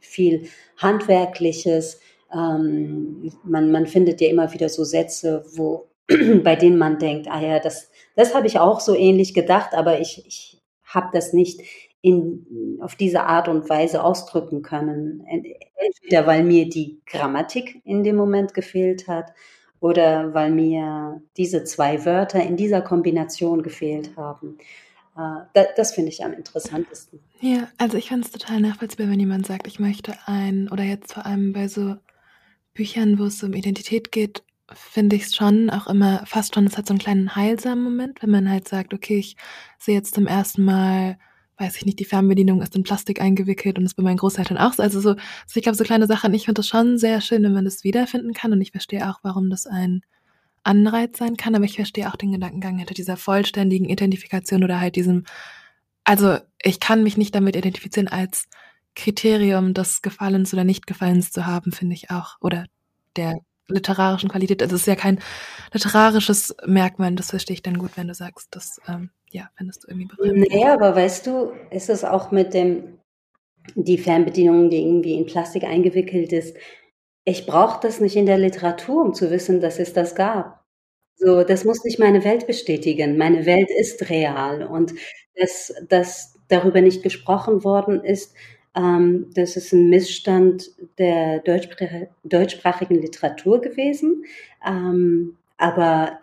viel Handwerkliches. Ähm, man, man findet ja immer wieder so Sätze, wo, bei denen man denkt, ah ja, das, das habe ich auch so ähnlich gedacht, aber ich, ich habe das nicht in, auf diese Art und Weise ausdrücken können. Entweder weil mir die Grammatik in dem Moment gefehlt hat oder weil mir diese zwei Wörter in dieser Kombination gefehlt haben. Äh, das, das finde ich am interessantesten. Ja, also ich finde es total nachvollziehbar, wenn jemand sagt, ich möchte ein, oder jetzt vor allem bei so Büchern, wo es um Identität geht, finde ich es schon auch immer fast schon, es hat so einen kleinen heilsamen Moment, wenn man halt sagt, okay, ich sehe jetzt zum ersten Mal weiß ich nicht, die Fernbedienung ist in Plastik eingewickelt und ist bei meinen Großeltern auch so. Also so, also ich glaube, so kleine Sachen, ich finde das schon sehr schön, wenn man das wiederfinden kann und ich verstehe auch, warum das ein Anreiz sein kann, aber ich verstehe auch den Gedankengang hinter dieser vollständigen Identifikation oder halt diesem, also ich kann mich nicht damit identifizieren als Kriterium des Gefallens oder Nichtgefallens zu haben, finde ich auch, oder der literarischen Qualität. Also es ist ja kein literarisches Merkmal, das verstehe ich dann gut, wenn du sagst, das ähm, ja, findest du irgendwie befremdlich. Naja, aber weißt du, ist es auch mit dem, die Fernbedienung, die irgendwie in Plastik eingewickelt ist, ich brauche das nicht in der Literatur, um zu wissen, dass es das gab. So, das muss nicht meine Welt bestätigen. Meine Welt ist real und dass, dass darüber nicht gesprochen worden ist, ähm, das ist ein Missstand der deutschsprachigen Literatur gewesen. Ähm, aber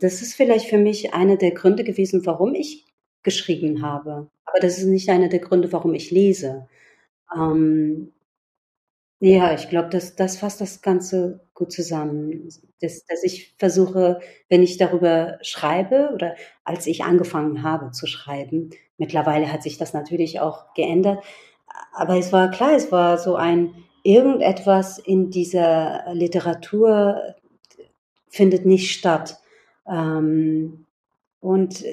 das ist vielleicht für mich einer der Gründe gewesen, warum ich geschrieben habe. Aber das ist nicht einer der Gründe, warum ich lese. Ähm, ja, ich glaube, das, das fasst das Ganze gut zusammen. Dass, dass ich versuche, wenn ich darüber schreibe oder als ich angefangen habe zu schreiben, mittlerweile hat sich das natürlich auch geändert, aber es war klar, es war so ein irgendetwas in dieser Literatur findet nicht statt. Ähm, und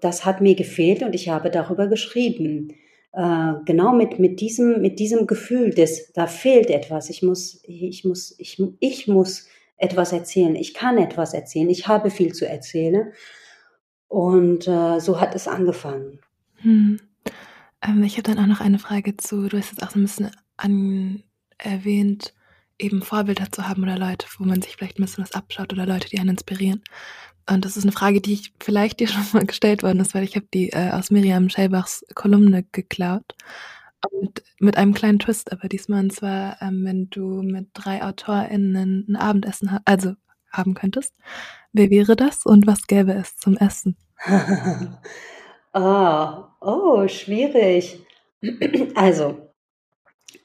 das hat mir gefehlt und ich habe darüber geschrieben. Äh, genau mit, mit, diesem, mit diesem Gefühl, dass da fehlt etwas. Ich muss, ich muss, ich, ich muss etwas erzählen. Ich kann etwas erzählen. Ich habe viel zu erzählen. Und äh, so hat es angefangen. Hm. Ähm, ich habe dann auch noch eine Frage zu, du hast jetzt auch so ein bisschen an, erwähnt, eben Vorbilder zu haben oder Leute, wo man sich vielleicht ein bisschen was abschaut oder Leute, die einen inspirieren. Und das ist eine Frage, die ich vielleicht dir schon mal gestellt worden ist, weil ich habe die äh, aus Miriam Schellbachs Kolumne geklaut. Mit, mit einem kleinen Twist, aber diesmal und zwar, ähm, wenn du mit drei AutorInnen ein Abendessen ha also haben könntest, wer wäre das und was gäbe es zum Essen? ah, oh, schwierig. also,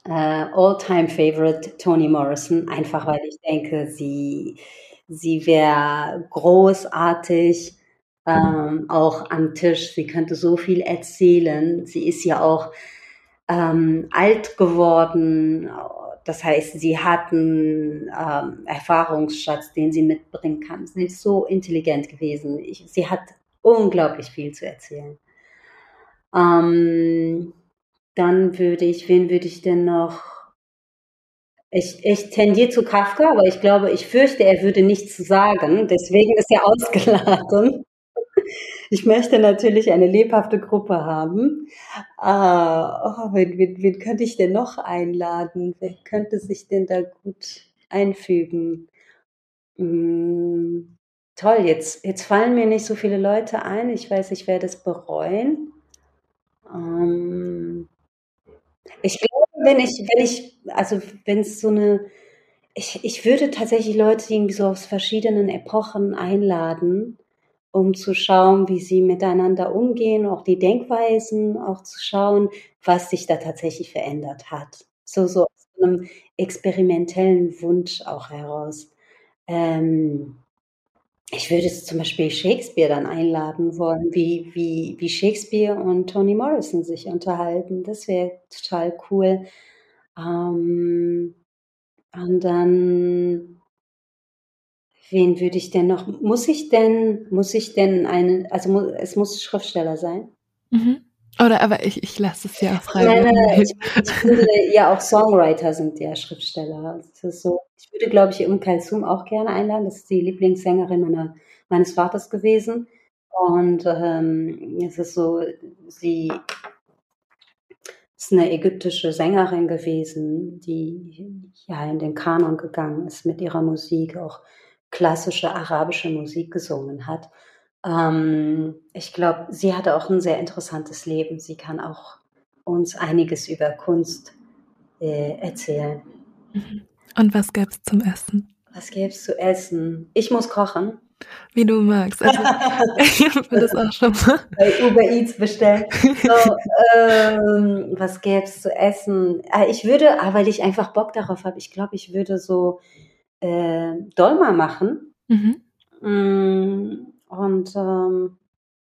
äh, all-time favorite Toni Morrison, einfach weil ich denke, sie, sie wäre großartig, ähm, auch am Tisch. Sie könnte so viel erzählen. Sie ist ja auch ähm, alt geworden. Das heißt, sie hat einen ähm, Erfahrungsschatz, den sie mitbringen kann. Sie ist so intelligent gewesen. Ich, sie hat unglaublich viel zu erzählen. Ähm, dann würde ich, wen würde ich denn noch? Ich, ich tendiere zu Kafka, aber ich glaube, ich fürchte, er würde nichts sagen. Deswegen ist er ausgeladen. Ich möchte natürlich eine lebhafte Gruppe haben. Ah, oh, wen, wen, wen könnte ich denn noch einladen? Wer könnte sich denn da gut einfügen? Hm, toll, jetzt, jetzt fallen mir nicht so viele Leute ein. Ich weiß, ich werde es bereuen. Ähm, ich glaube, wenn ich, wenn ich, also wenn es so eine, ich, ich würde tatsächlich Leute irgendwie so aus verschiedenen Epochen einladen um zu schauen, wie sie miteinander umgehen, auch die Denkweisen, auch zu schauen, was sich da tatsächlich verändert hat. So, so aus einem experimentellen Wunsch auch heraus. Ähm, ich würde zum Beispiel Shakespeare dann einladen wollen, wie, wie, wie Shakespeare und Toni Morrison sich unterhalten. Das wäre total cool. Ähm, und dann Wen würde ich denn noch? Muss ich denn, muss ich denn eine, also es muss Schriftsteller sein? Mhm. Oder aber ich, ich lasse es ja auch frei. Nein, nein, ich, ich finde, ja auch Songwriter sind ja Schriftsteller. Das ist so. Ich würde, glaube ich, Um Kalsum auch gerne einladen. Das ist die Lieblingssängerin meiner, meines Vaters gewesen. Und ähm, es ist so, sie ist eine ägyptische Sängerin gewesen, die ja in den Kanon gegangen ist mit ihrer Musik, auch klassische arabische Musik gesungen hat. Ähm, ich glaube, sie hatte auch ein sehr interessantes Leben. Sie kann auch uns einiges über Kunst äh, erzählen. Mhm. Und was gäbe es zum Essen? Was gäbe es zu essen? Ich muss kochen. Wie du magst. Also, ich habe das auch schon mal. Bei Uber Eats bestellt. So, ähm, was gäbe es zu essen? Ah, ich würde, ah, weil ich einfach Bock darauf habe, ich glaube, ich würde so äh, Dolma machen. Mhm. Und ähm,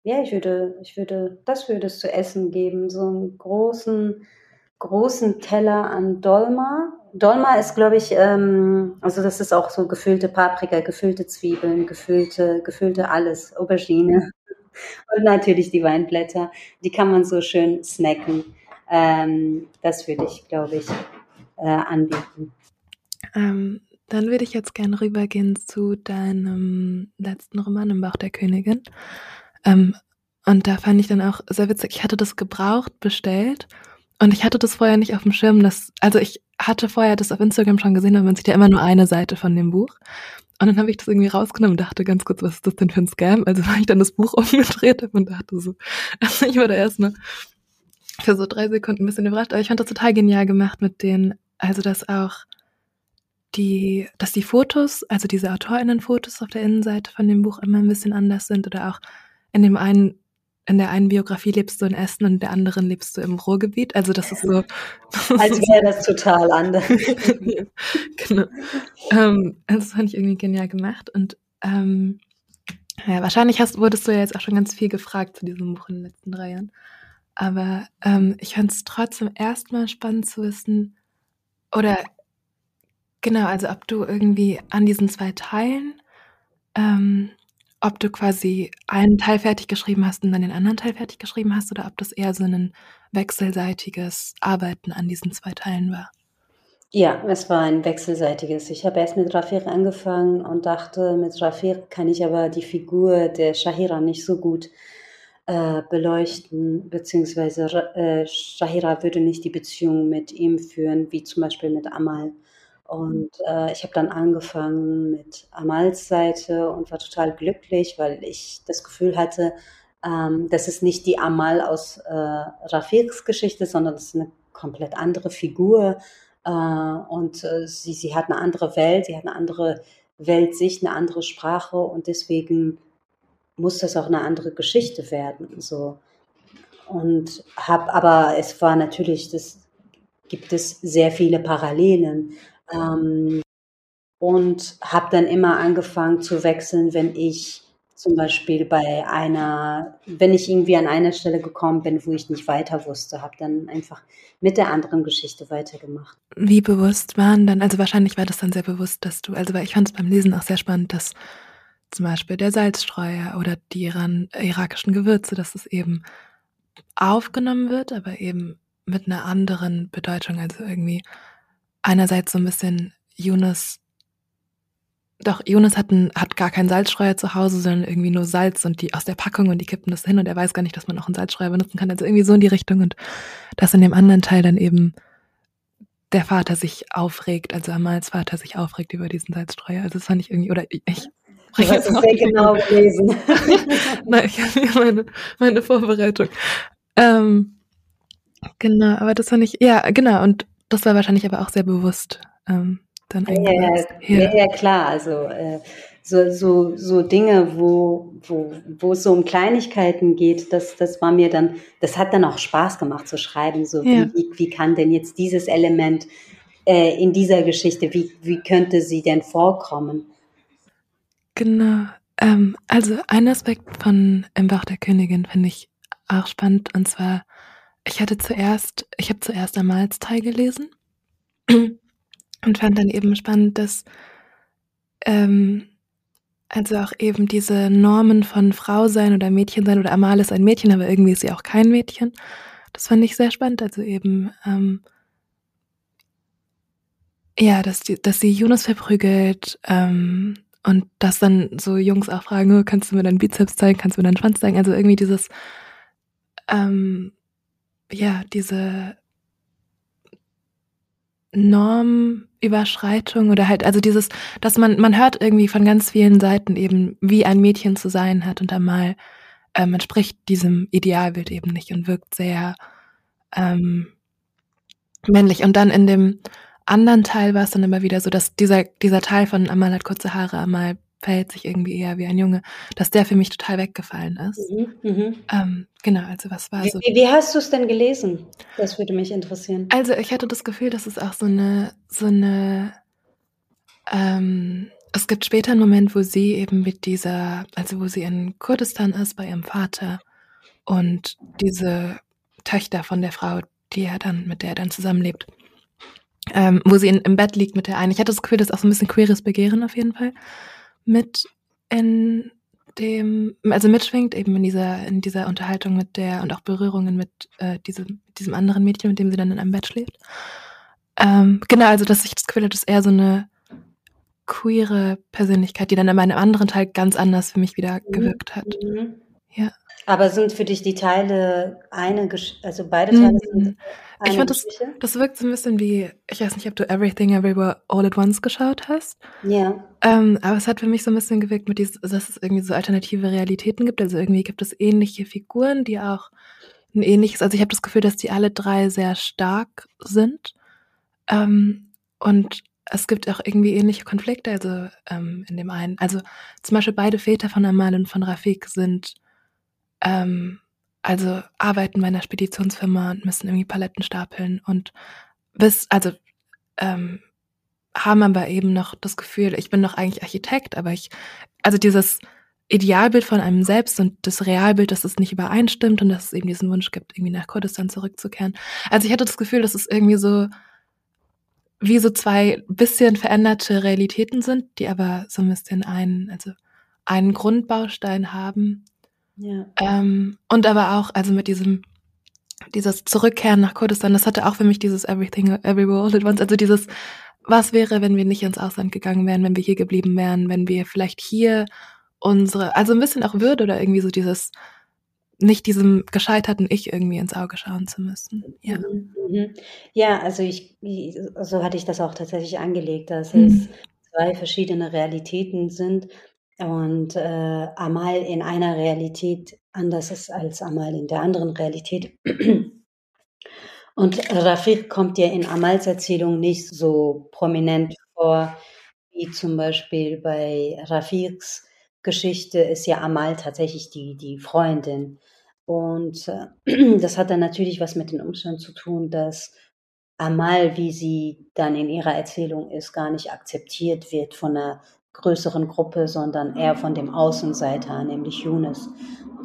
ja, ich würde, ich würde, das würde es zu essen geben, so einen großen, großen Teller an Dolma. Dolma ist, glaube ich, ähm, also das ist auch so gefüllte Paprika, gefüllte Zwiebeln, gefüllte, gefüllte alles, Aubergine und natürlich die Weinblätter. Die kann man so schön snacken. Ähm, das würde ich, glaube ich, äh, anbieten. Ähm, dann würde ich jetzt gerne rübergehen zu deinem letzten Roman im Bauch der Königin. Ähm, und da fand ich dann auch sehr witzig, ich hatte das gebraucht, bestellt und ich hatte das vorher nicht auf dem Schirm. Dass, also ich hatte vorher das auf Instagram schon gesehen, aber man sieht ja immer nur eine Seite von dem Buch. Und dann habe ich das irgendwie rausgenommen und dachte ganz kurz, was ist das denn für ein Scam? Also weil ich dann das Buch umgedreht habe und dachte so, also ich war da erstmal für so drei Sekunden ein bisschen überrascht, aber ich fand das total genial gemacht mit den, also dass auch die, dass die Fotos, also diese AutorInnen-Fotos auf der Innenseite von dem Buch immer ein bisschen anders sind oder auch in dem einen, in der einen Biografie lebst du in Essen und in der anderen lebst du im Ruhrgebiet. Also das ist so. Als wäre das total anders. genau. Ähm, das fand ich irgendwie genial gemacht. Und ähm, ja, wahrscheinlich hast, wurdest du ja jetzt auch schon ganz viel gefragt zu diesem Buch in den letzten drei Jahren. Aber ähm, ich fand es trotzdem erstmal spannend zu wissen, oder Genau, also ob du irgendwie an diesen zwei Teilen, ähm, ob du quasi einen Teil fertig geschrieben hast und dann den anderen Teil fertig geschrieben hast oder ob das eher so ein wechselseitiges Arbeiten an diesen zwei Teilen war. Ja, es war ein wechselseitiges. Ich habe erst mit Rafir angefangen und dachte, mit Rafir kann ich aber die Figur der Shahira nicht so gut äh, beleuchten, beziehungsweise äh, Shahira würde nicht die Beziehung mit ihm führen, wie zum Beispiel mit Amal. Und äh, ich habe dann angefangen mit Amals Seite und war total glücklich, weil ich das Gefühl hatte, ähm, das ist nicht die Amal aus äh, Rafiks Geschichte, sondern das ist eine komplett andere Figur. Äh, und äh, sie, sie hat eine andere Welt, sie hat eine andere Weltsicht, eine andere Sprache und deswegen muss das auch eine andere Geschichte werden. So. Und habe, aber es war natürlich, das gibt es sehr viele Parallelen. Ähm, und habe dann immer angefangen zu wechseln, wenn ich zum Beispiel bei einer, wenn ich irgendwie an einer Stelle gekommen bin, wo ich nicht weiter wusste, habe dann einfach mit der anderen Geschichte weitergemacht. Wie bewusst waren dann, also wahrscheinlich war das dann sehr bewusst, dass du, also ich fand es beim Lesen auch sehr spannend, dass zum Beispiel der Salzstreuer oder die Iran, irakischen Gewürze, dass es eben aufgenommen wird, aber eben mit einer anderen Bedeutung, also irgendwie einerseits so ein bisschen Yunus doch, Jonas hat, ein, hat gar keinen Salzstreuer zu Hause, sondern irgendwie nur Salz und die aus der Packung und die kippen das hin und er weiß gar nicht, dass man auch einen Salzstreuer benutzen kann. Also irgendwie so in die Richtung und dass in dem anderen Teil dann eben der Vater sich aufregt, also Amals Vater sich aufregt über diesen Salzstreuer. Also das fand ich irgendwie, oder ich, ich Du hast es sehr genau gelesen. Nein, ich habe hier meine, meine Vorbereitung. Ähm, genau, aber das fand ich, ja, genau, und das war wahrscheinlich aber auch sehr bewusst. Ähm, dann eingesetzt. Ja, ja, ja, klar. Also äh, so, so, so Dinge, wo, wo, wo es so um Kleinigkeiten geht, das, das war mir dann, das hat dann auch Spaß gemacht zu schreiben. So ja. wie, wie kann denn jetzt dieses Element äh, in dieser Geschichte, wie, wie könnte sie denn vorkommen? Genau. Ähm, also ein Aspekt von Im Bauch der Königin finde ich auch spannend und zwar, ich hatte zuerst, ich habe zuerst Amalsteil gelesen und fand dann eben spannend, dass ähm, also auch eben diese Normen von Frau sein oder Mädchen sein oder Amal ist ein Mädchen, aber irgendwie ist sie auch kein Mädchen. Das fand ich sehr spannend. Also eben, ähm, ja, dass, die, dass sie Yunus verprügelt ähm, und dass dann so Jungs auch fragen, oh, kannst du mir deinen Bizeps zeigen, kannst du mir deinen Schwanz zeigen? Also irgendwie dieses, ähm, ja, diese Normüberschreitung oder halt, also dieses, dass man, man hört irgendwie von ganz vielen Seiten eben, wie ein Mädchen zu sein hat und einmal ähm, entspricht diesem Idealbild eben nicht und wirkt sehr ähm, männlich. Und dann in dem anderen Teil war es dann immer wieder so, dass dieser, dieser Teil von Amal hat kurze Haare, Amal verhält sich irgendwie eher wie ein Junge, dass der für mich total weggefallen ist. Mhm, mh. ähm, genau, also was war so. Wie, wie hast du es denn gelesen? Das würde mich interessieren. Also ich hatte das Gefühl, dass es auch so eine, so eine, ähm, es gibt später einen Moment, wo sie eben mit dieser, also wo sie in Kurdistan ist bei ihrem Vater und diese Töchter von der Frau, die er dann, mit der er dann zusammenlebt, ähm, wo sie in, im Bett liegt mit der einen. Ich hatte das Gefühl, das ist auch so ein bisschen queeres Begehren auf jeden Fall mit in dem, also mitschwingt eben in dieser, in dieser Unterhaltung mit der und auch Berührungen mit äh, diesem, diesem anderen Mädchen, mit dem sie dann in einem Bett schläft. Ähm, genau, also dass ich das Gefühl hatte, dass eher so eine queere Persönlichkeit, die dann in einem anderen Teil ganz anders für mich wieder mhm. gewirkt hat. Mhm. Ja. Aber sind für dich die Teile eine, Gesch also beide Teile mhm. sind ich fand das, das wirkt so ein bisschen wie, ich weiß nicht, ob du Everything Everywhere All at Once geschaut hast. Ja. Ähm, aber es hat für mich so ein bisschen gewirkt mit diesem, dass es irgendwie so alternative Realitäten gibt. Also irgendwie gibt es ähnliche Figuren, die auch ein ähnliches, also ich habe das Gefühl, dass die alle drei sehr stark sind. Ähm, und es gibt auch irgendwie ähnliche Konflikte, also ähm, in dem einen, also zum Beispiel beide Väter von Amal und von Rafik sind ähm, also arbeiten bei einer Speditionsfirma und müssen irgendwie Paletten stapeln und bis, also ähm, haben aber eben noch das Gefühl, ich bin doch eigentlich Architekt, aber ich, also dieses Idealbild von einem selbst und das Realbild, dass es nicht übereinstimmt und dass es eben diesen Wunsch gibt, irgendwie nach Kurdistan zurückzukehren. Also ich hatte das Gefühl, dass es irgendwie so wie so zwei bisschen veränderte Realitäten sind, die aber so ein bisschen einen, also einen Grundbaustein haben, ja. Ähm, und aber auch, also mit diesem, dieses Zurückkehren nach Kurdistan, das hatte auch für mich dieses Everything, Everywhere All at Once, also dieses, was wäre, wenn wir nicht ins Ausland gegangen wären, wenn wir hier geblieben wären, wenn wir vielleicht hier unsere, also ein bisschen auch Würde oder irgendwie so dieses nicht diesem gescheiterten Ich irgendwie ins Auge schauen zu müssen. Ja, mhm, mhm. ja also ich, so hatte ich das auch tatsächlich angelegt, dass es zwei verschiedene Realitäten sind und äh, Amal in einer Realität anders ist als Amal in der anderen Realität. Und Rafiq kommt ja in Amals Erzählung nicht so prominent vor, wie zum Beispiel bei Rafiqs Geschichte ist ja Amal tatsächlich die, die Freundin. Und äh, das hat dann natürlich was mit den Umständen zu tun, dass Amal, wie sie dann in ihrer Erzählung ist, gar nicht akzeptiert wird von einer größeren Gruppe, sondern eher von dem Außenseiter, nämlich Yunus,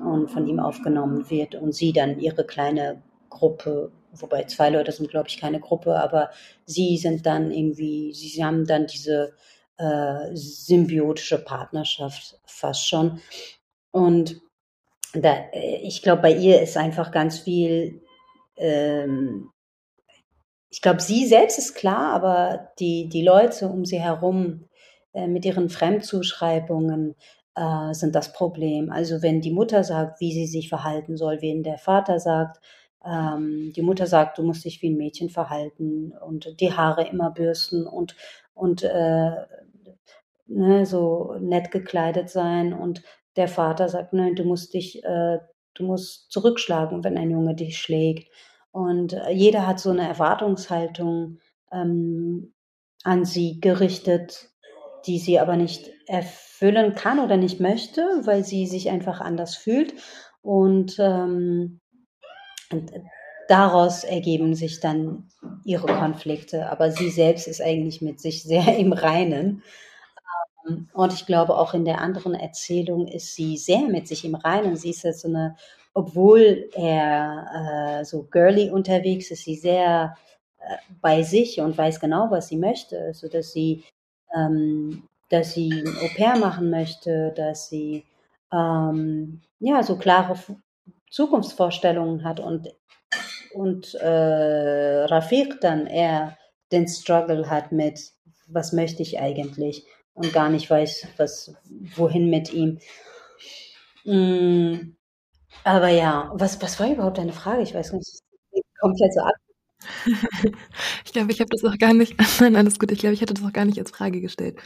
und von ihm aufgenommen wird und sie dann ihre kleine Gruppe, wobei zwei Leute sind, glaube ich, keine Gruppe, aber sie sind dann irgendwie, sie haben dann diese äh, symbiotische Partnerschaft fast schon. Und da, äh, ich glaube, bei ihr ist einfach ganz viel, ähm, ich glaube, sie selbst ist klar, aber die, die Leute um sie herum äh, mit ihren Fremdzuschreibungen äh, sind das Problem. Also wenn die Mutter sagt, wie sie sich verhalten soll, wenn der Vater sagt, ähm, die Mutter sagt, du musst dich wie ein Mädchen verhalten und die Haare immer bürsten und, und äh, ne, so nett gekleidet sein und der Vater sagt, nein, du musst dich, äh, du musst zurückschlagen, wenn ein Junge dich schlägt. Und äh, jeder hat so eine Erwartungshaltung ähm, an sie gerichtet, die sie aber nicht erfüllen kann oder nicht möchte, weil sie sich einfach anders fühlt. Und, ähm, und daraus ergeben sich dann ihre Konflikte. Aber sie selbst ist eigentlich mit sich sehr im Reinen. Ähm, und ich glaube, auch in der anderen Erzählung ist sie sehr mit sich im Reinen. Sie ist ja so eine, obwohl er äh, so girly unterwegs ist, sie sehr äh, bei sich und weiß genau, was sie möchte, so dass sie ähm, dass sie ein Au-pair machen möchte, dass sie ähm, ja so klare Zukunftsvorstellungen hat und und äh, Rafiq dann eher den Struggle hat mit was möchte ich eigentlich und gar nicht weiß, was wohin mit ihm. Mm, aber ja, was, was war überhaupt deine Frage? Ich weiß nicht, komplett so ab. Ich glaube, ich habe das auch gar nicht, nein, alles gut, ich glaube, ich hätte das auch gar nicht als Frage gestellt.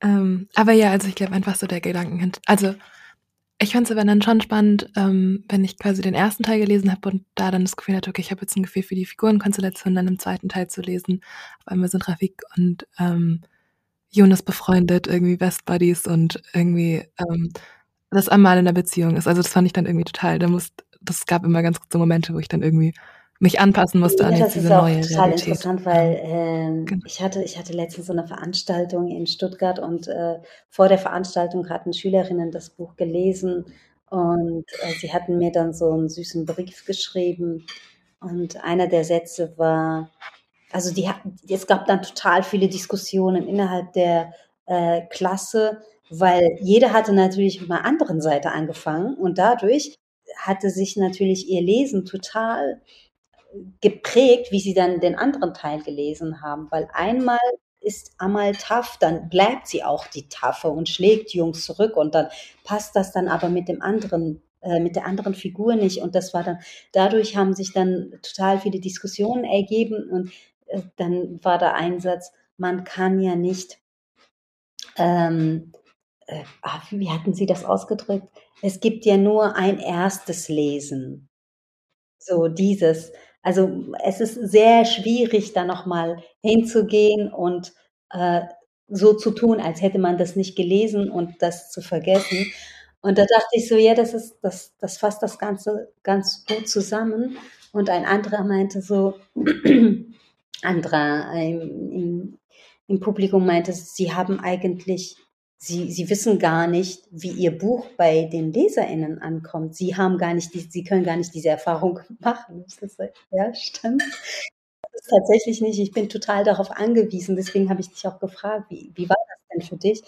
Ähm, aber ja, also ich glaube einfach so der Gedanken, also ich fand es aber dann schon spannend, ähm, wenn ich quasi den ersten Teil gelesen habe und da dann das Gefühl hatte, okay, ich habe jetzt ein Gefühl für die Figurenkonstellation, dann im zweiten Teil zu lesen. Auf einmal sind Rafik und ähm, Jonas befreundet, irgendwie Best Buddies und irgendwie ähm, das einmal in der Beziehung ist. Also das fand ich dann irgendwie total, da muss, das gab immer ganz kurze Momente, wo ich dann irgendwie mich anpassen musste ja, an jetzt diese neue Das ist auch total interessant, weil ähm, genau. ich hatte ich hatte letztens so eine Veranstaltung in Stuttgart und äh, vor der Veranstaltung hatten Schülerinnen das Buch gelesen und äh, sie hatten mir dann so einen süßen Brief geschrieben und einer der Sätze war, also die es gab dann total viele Diskussionen innerhalb der äh, Klasse, weil jeder hatte natürlich auf einer anderen Seite angefangen und dadurch hatte sich natürlich ihr Lesen total geprägt, wie sie dann den anderen Teil gelesen haben, weil einmal ist Amal tough, dann bleibt sie auch die Taffe und schlägt Jungs zurück und dann passt das dann aber mit dem anderen äh, mit der anderen Figur nicht und das war dann dadurch haben sich dann total viele Diskussionen ergeben und äh, dann war der Einsatz, man kann ja nicht ähm, äh, ah, wie hatten Sie das ausgedrückt? Es gibt ja nur ein erstes Lesen. So dieses, also es ist sehr schwierig, da nochmal hinzugehen und äh, so zu tun, als hätte man das nicht gelesen und das zu vergessen. Und da dachte ich so, ja, das ist, das, das fasst das Ganze ganz gut zusammen. Und ein anderer meinte so, anderer im, im, im Publikum meinte, sie haben eigentlich Sie, sie wissen gar nicht, wie ihr Buch bei den LeserInnen ankommt. Sie haben gar nicht, die, sie können gar nicht diese Erfahrung machen. Das ja, stimmt. Das ist tatsächlich nicht. Ich bin total darauf angewiesen. Deswegen habe ich dich auch gefragt, wie, wie war das denn für dich?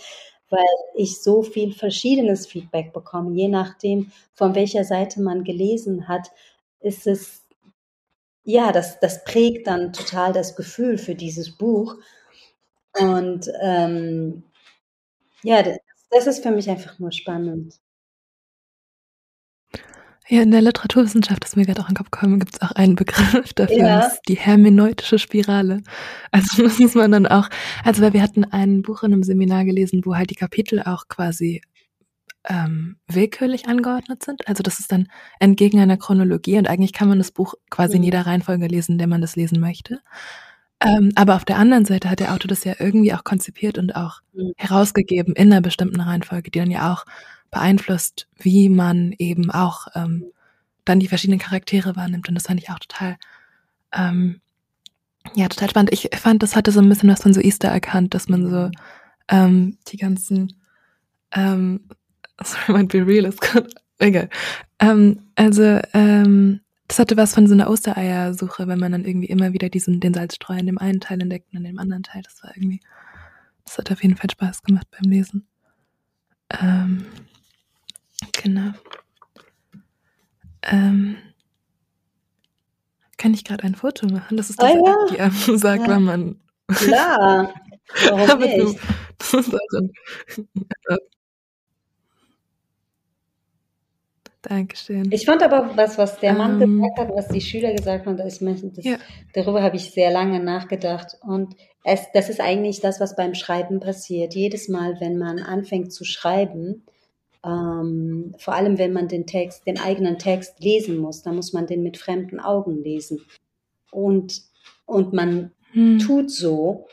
Weil ich so viel verschiedenes Feedback bekomme. Je nachdem, von welcher Seite man gelesen hat, ist es, ja, das, das prägt dann total das Gefühl für dieses Buch. Und ähm, ja, das ist für mich einfach nur spannend. Ja, in der Literaturwissenschaft, das mir gerade auch in den Kopf gekommen, gibt es auch einen Begriff dafür, Ja. das ist die hermeneutische Spirale. Also das muss man dann auch, also weil wir hatten ein Buch in einem Seminar gelesen, wo halt die Kapitel auch quasi ähm, willkürlich angeordnet sind. Also das ist dann entgegen einer Chronologie und eigentlich kann man das Buch quasi in Mhm. jeder Reihenfolge lesen, in der man das lesen möchte. Ähm, aber auf der anderen Seite hat der Autor das ja irgendwie auch konzipiert und auch Mhm. herausgegeben in einer bestimmten Reihenfolge, die dann ja auch beeinflusst, wie man eben auch ähm, dann die verschiedenen Charaktere wahrnimmt. Und das fand ich auch total, ähm, ja, total spannend. Ich fand, das hatte so ein bisschen was von so Easter erkannt, dass man so ähm, die ganzen, ähm, sorry, might be real, ist gerade, egal. Ähm, also, ähm, das hatte was von so einer Ostereiersuche, wenn man dann irgendwie immer wieder diesen, den Salzstreu in dem einen Teil entdeckt und in dem anderen Teil. Das war irgendwie, das hat auf jeden Fall Spaß gemacht beim Lesen. Ähm, genau. Ähm, kann ich gerade ein Foto machen? Das ist Ah, diese ja. Die einem sagt, Ja. wann man. Klar. Warum Aber du, nicht? das ist auch ein, Dankeschön. Ich fand aber was, was der Mann Ähm. gesagt hat, was die Schüler gesagt haben, das, das, Ja. darüber habe ich sehr lange nachgedacht. Und es, das ist eigentlich das, was beim Schreiben passiert. Jedes Mal, wenn man anfängt zu schreiben, ähm, vor allem wenn man den Text, den eigenen Text lesen muss, dann muss man den mit fremden Augen lesen. Und, und man Hm. tut so,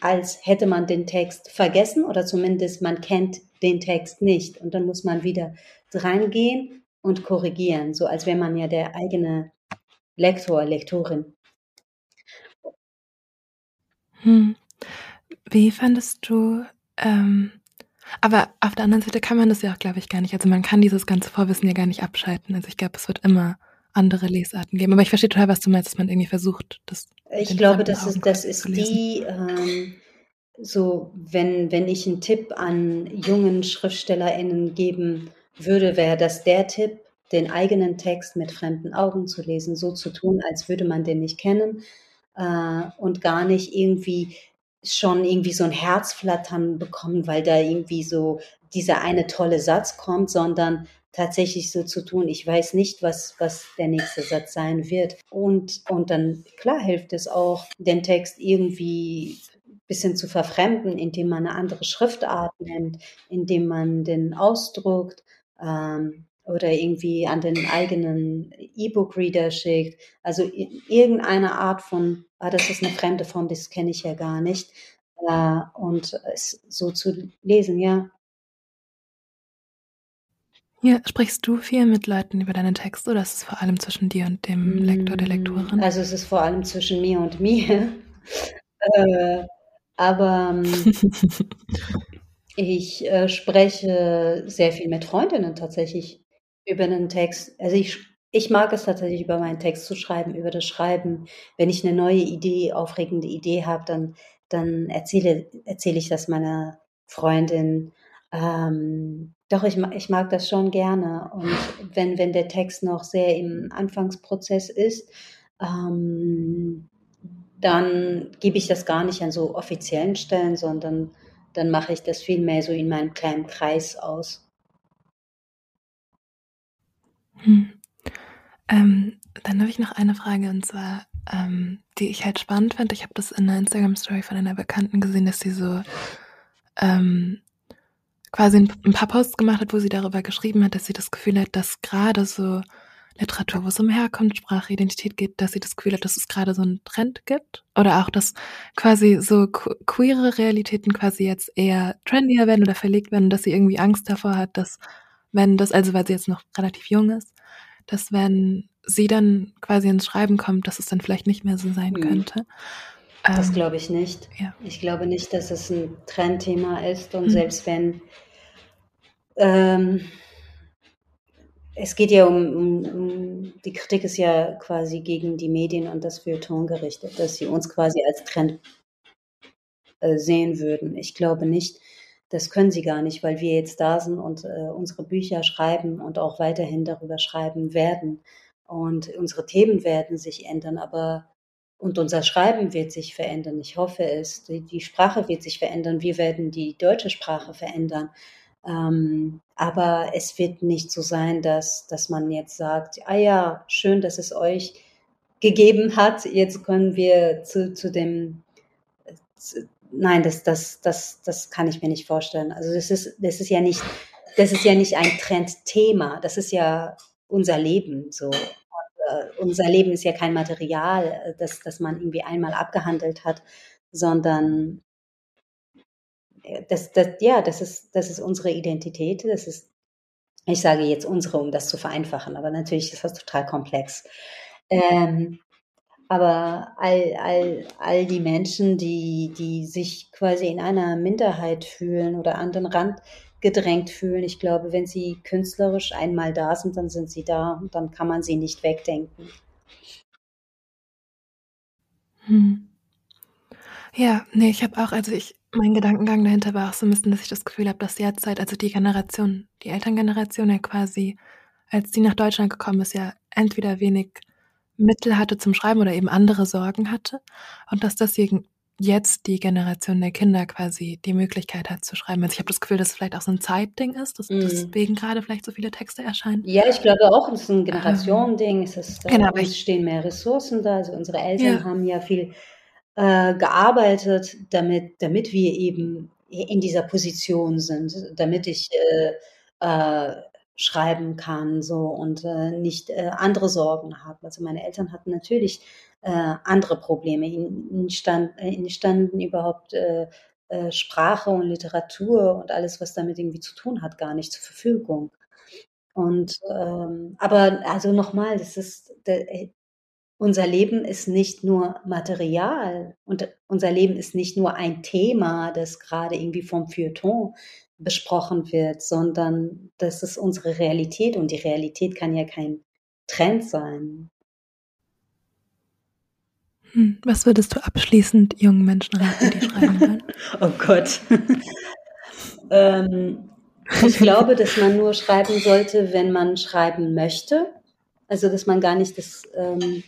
als hätte man den Text vergessen oder zumindest man kennt den Text nicht. Und dann muss man wieder drangehen und korrigieren, so als wäre man ja der eigene Lektor, Lektorin. Hm. Wie fandest du, ähm, aber auf der anderen Seite kann man das ja auch, glaube ich, gar nicht. Also man kann dieses ganze Vorwissen ja gar nicht abschalten. Also ich glaube, es wird immer andere Lesarten geben. Aber ich verstehe total, was du meinst, dass man irgendwie versucht, das. Ich glaube, das ist, das ist die, ähm, so, wenn, wenn ich einen Tipp an jungen SchriftstellerInnen geben würde, wäre das der Tipp, den eigenen Text mit fremden Augen zu lesen, so zu tun, als würde man den nicht kennen äh, und gar nicht irgendwie schon irgendwie so ein Herzflattern bekommen, weil da irgendwie so dieser eine tolle Satz kommt, sondern tatsächlich so zu tun, ich weiß nicht, was, was der nächste Satz sein wird. Und, und dann, klar, hilft es auch, den Text irgendwie ein bisschen zu verfremden, indem man eine andere Schriftart nimmt, indem man den ausdruckt ähm, oder irgendwie an den eigenen E-Book-Reader schickt. Also irgendeine Art von, ah, das ist eine fremde Form, das kenne ich ja gar nicht. Äh, und es so zu lesen, ja. Ja, sprichst du viel mit Leuten über deine Texte oder ist es vor allem zwischen dir und dem Lektor, der Lektorin? Also es ist vor allem zwischen mir und mir. äh, aber ähm, ich äh, spreche sehr viel mit Freundinnen tatsächlich über einen Text. Also ich, ich mag es tatsächlich, über meinen Text zu schreiben, über das Schreiben. Wenn ich eine neue Idee, aufregende Idee habe, dann, dann erzähle, erzähle ich das meiner Freundin. Ähm, doch, ich, ich mag das schon gerne. Und wenn, wenn der Text noch sehr im Anfangsprozess ist, ähm, dann gebe ich das gar nicht an so offiziellen Stellen, sondern dann mache ich das viel mehr so in meinem kleinen Kreis aus. Hm. Ähm, dann habe ich noch eine Frage und zwar, ähm, die ich halt spannend fand. Ich habe das in einer Instagram-Story von einer Bekannten gesehen, dass sie so ähm, quasi ein, ein paar Posts gemacht hat, wo sie darüber geschrieben hat, dass sie das Gefühl hat, dass gerade so Literatur, wo es um Herkunft, Sprache, Identität geht, dass sie das Gefühl hat, dass es gerade so einen Trend gibt. Oder auch, dass quasi so que- queere Realitäten quasi jetzt eher trendier werden oder verlegt werden, und dass sie irgendwie Angst davor hat, dass wenn das, also weil sie jetzt noch relativ jung ist, dass wenn sie dann quasi ins Schreiben kommt, dass es dann vielleicht nicht mehr so sein Hm. könnte. Das Ähm, glaube ich nicht. ja. Ich glaube nicht, dass es ein Trendthema ist. Und Hm. selbst wenn ähm, es geht ja um, um, um, die Kritik ist ja quasi gegen die Medien und das Feuilleton gerichtet, dass sie uns quasi als Trend äh, sehen würden. Ich glaube nicht, das können sie gar nicht, weil wir jetzt da sind und äh, unsere Bücher schreiben und auch weiterhin darüber schreiben werden. Und unsere Themen werden sich ändern, aber und unser Schreiben wird sich verändern. Ich hoffe es. Die, die Sprache wird sich verändern. Wir werden die deutsche Sprache verändern. Ähm, aber es wird nicht so sein, dass, dass man jetzt sagt, ah ja, schön, dass es euch gegeben hat, jetzt können wir zu, zu dem, zu, nein, das, das, das, das kann ich mir nicht vorstellen. Also das ist, das ist ja nicht, das ist ja nicht ein Trendthema, das ist ja unser Leben so. Äh, unser Leben ist ja kein Material, das, das man irgendwie einmal abgehandelt hat, sondern das, das, ja, das ist, das ist unsere Identität, das ist, ich sage jetzt unsere, um das zu vereinfachen, aber natürlich ist das total komplex. Ähm, aber all, all, all die Menschen, die, die sich quasi in einer Minderheit fühlen oder an den Rand gedrängt fühlen, ich glaube, wenn sie künstlerisch einmal da sind, dann sind sie da und dann kann man sie nicht wegdenken. Hm. Ja, nee, ich habe auch, also ich, mein Gedankengang dahinter war auch so ein bisschen, dass ich das Gefühl habe, dass derzeit, also die Generation, die Elterngeneration ja quasi, als die nach Deutschland gekommen ist, ja entweder wenig Mittel hatte zum Schreiben oder eben andere Sorgen hatte und dass deswegen jetzt die Generation der Kinder quasi die Möglichkeit hat zu schreiben. Also ich habe das Gefühl, dass es vielleicht auch so ein Zeitding ist, dass mm. deswegen gerade vielleicht so viele Texte erscheinen. Ja, ich glaube auch, es ist ein Generationending. Es ist, genau, es stehen mehr Ressourcen da. Also unsere Eltern ja. haben ja viel äh, gearbeitet, damit, damit wir eben in dieser Position sind, damit ich äh, äh, schreiben kann so und äh, nicht andere Sorgen habe. Also meine Eltern hatten natürlich andere Probleme. Ihnen, stand, ihnen standen überhaupt Sprache und Literatur und alles, was damit irgendwie zu tun hat, gar nicht zur Verfügung. Und ähm, aber also nochmal, das ist der, unser Leben ist nicht nur Material und unser Leben ist nicht nur ein Thema, das gerade irgendwie vom Feuilleton besprochen wird, sondern das ist unsere Realität und die Realität kann ja kein Trend sein. Hm, was würdest du abschließend jungen Menschen raten, die schreiben wollen? oh Gott. ähm, ich glaube, dass man nur schreiben sollte, wenn man schreiben möchte. Also, dass man gar nicht das ähm,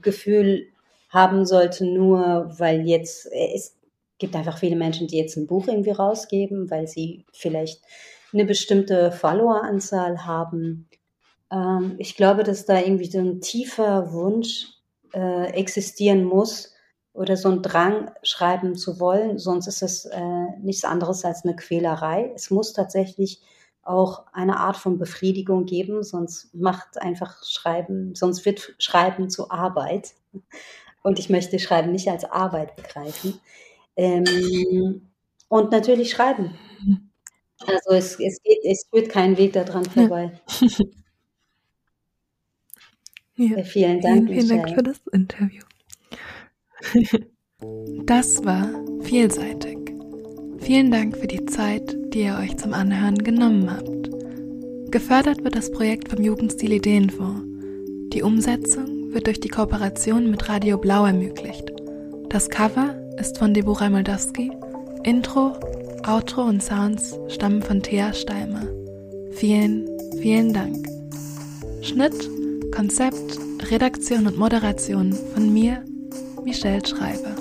Gefühl haben sollte, nur weil jetzt, es gibt einfach viele Menschen, die jetzt ein Buch irgendwie rausgeben, weil sie vielleicht eine bestimmte Followeranzahl haben. Ähm, ich glaube, dass da irgendwie so ein tiefer Wunsch äh, existieren muss oder so ein Drang schreiben zu wollen, sonst ist es äh, nichts anderes als eine Quälerei. Es muss tatsächlich auch eine Art von Befriedigung geben, sonst macht einfach Schreiben, sonst wird Schreiben zu Arbeit. Und ich möchte Schreiben nicht als Arbeit begreifen. Ähm, und natürlich Schreiben. Also es, es, geht, es führt keinen Weg daran vorbei. Ja. ja vielen Dank. Vielen, vielen Dank für das Interview. Das war vielseitig. Vielen Dank für die Zeit, die ihr euch zum Anhören genommen habt. Gefördert wird das Projekt vom Jugendstil Ideenfonds. Die Umsetzung wird durch die Kooperation mit Radio Blau ermöglicht. Das Cover ist von Deborah Moldowski. Intro, Outro und Sounds stammen von Thea Steimer. Vielen, vielen Dank. Schnitt, Konzept, Redaktion und Moderation von mir, Michelle Schreiber.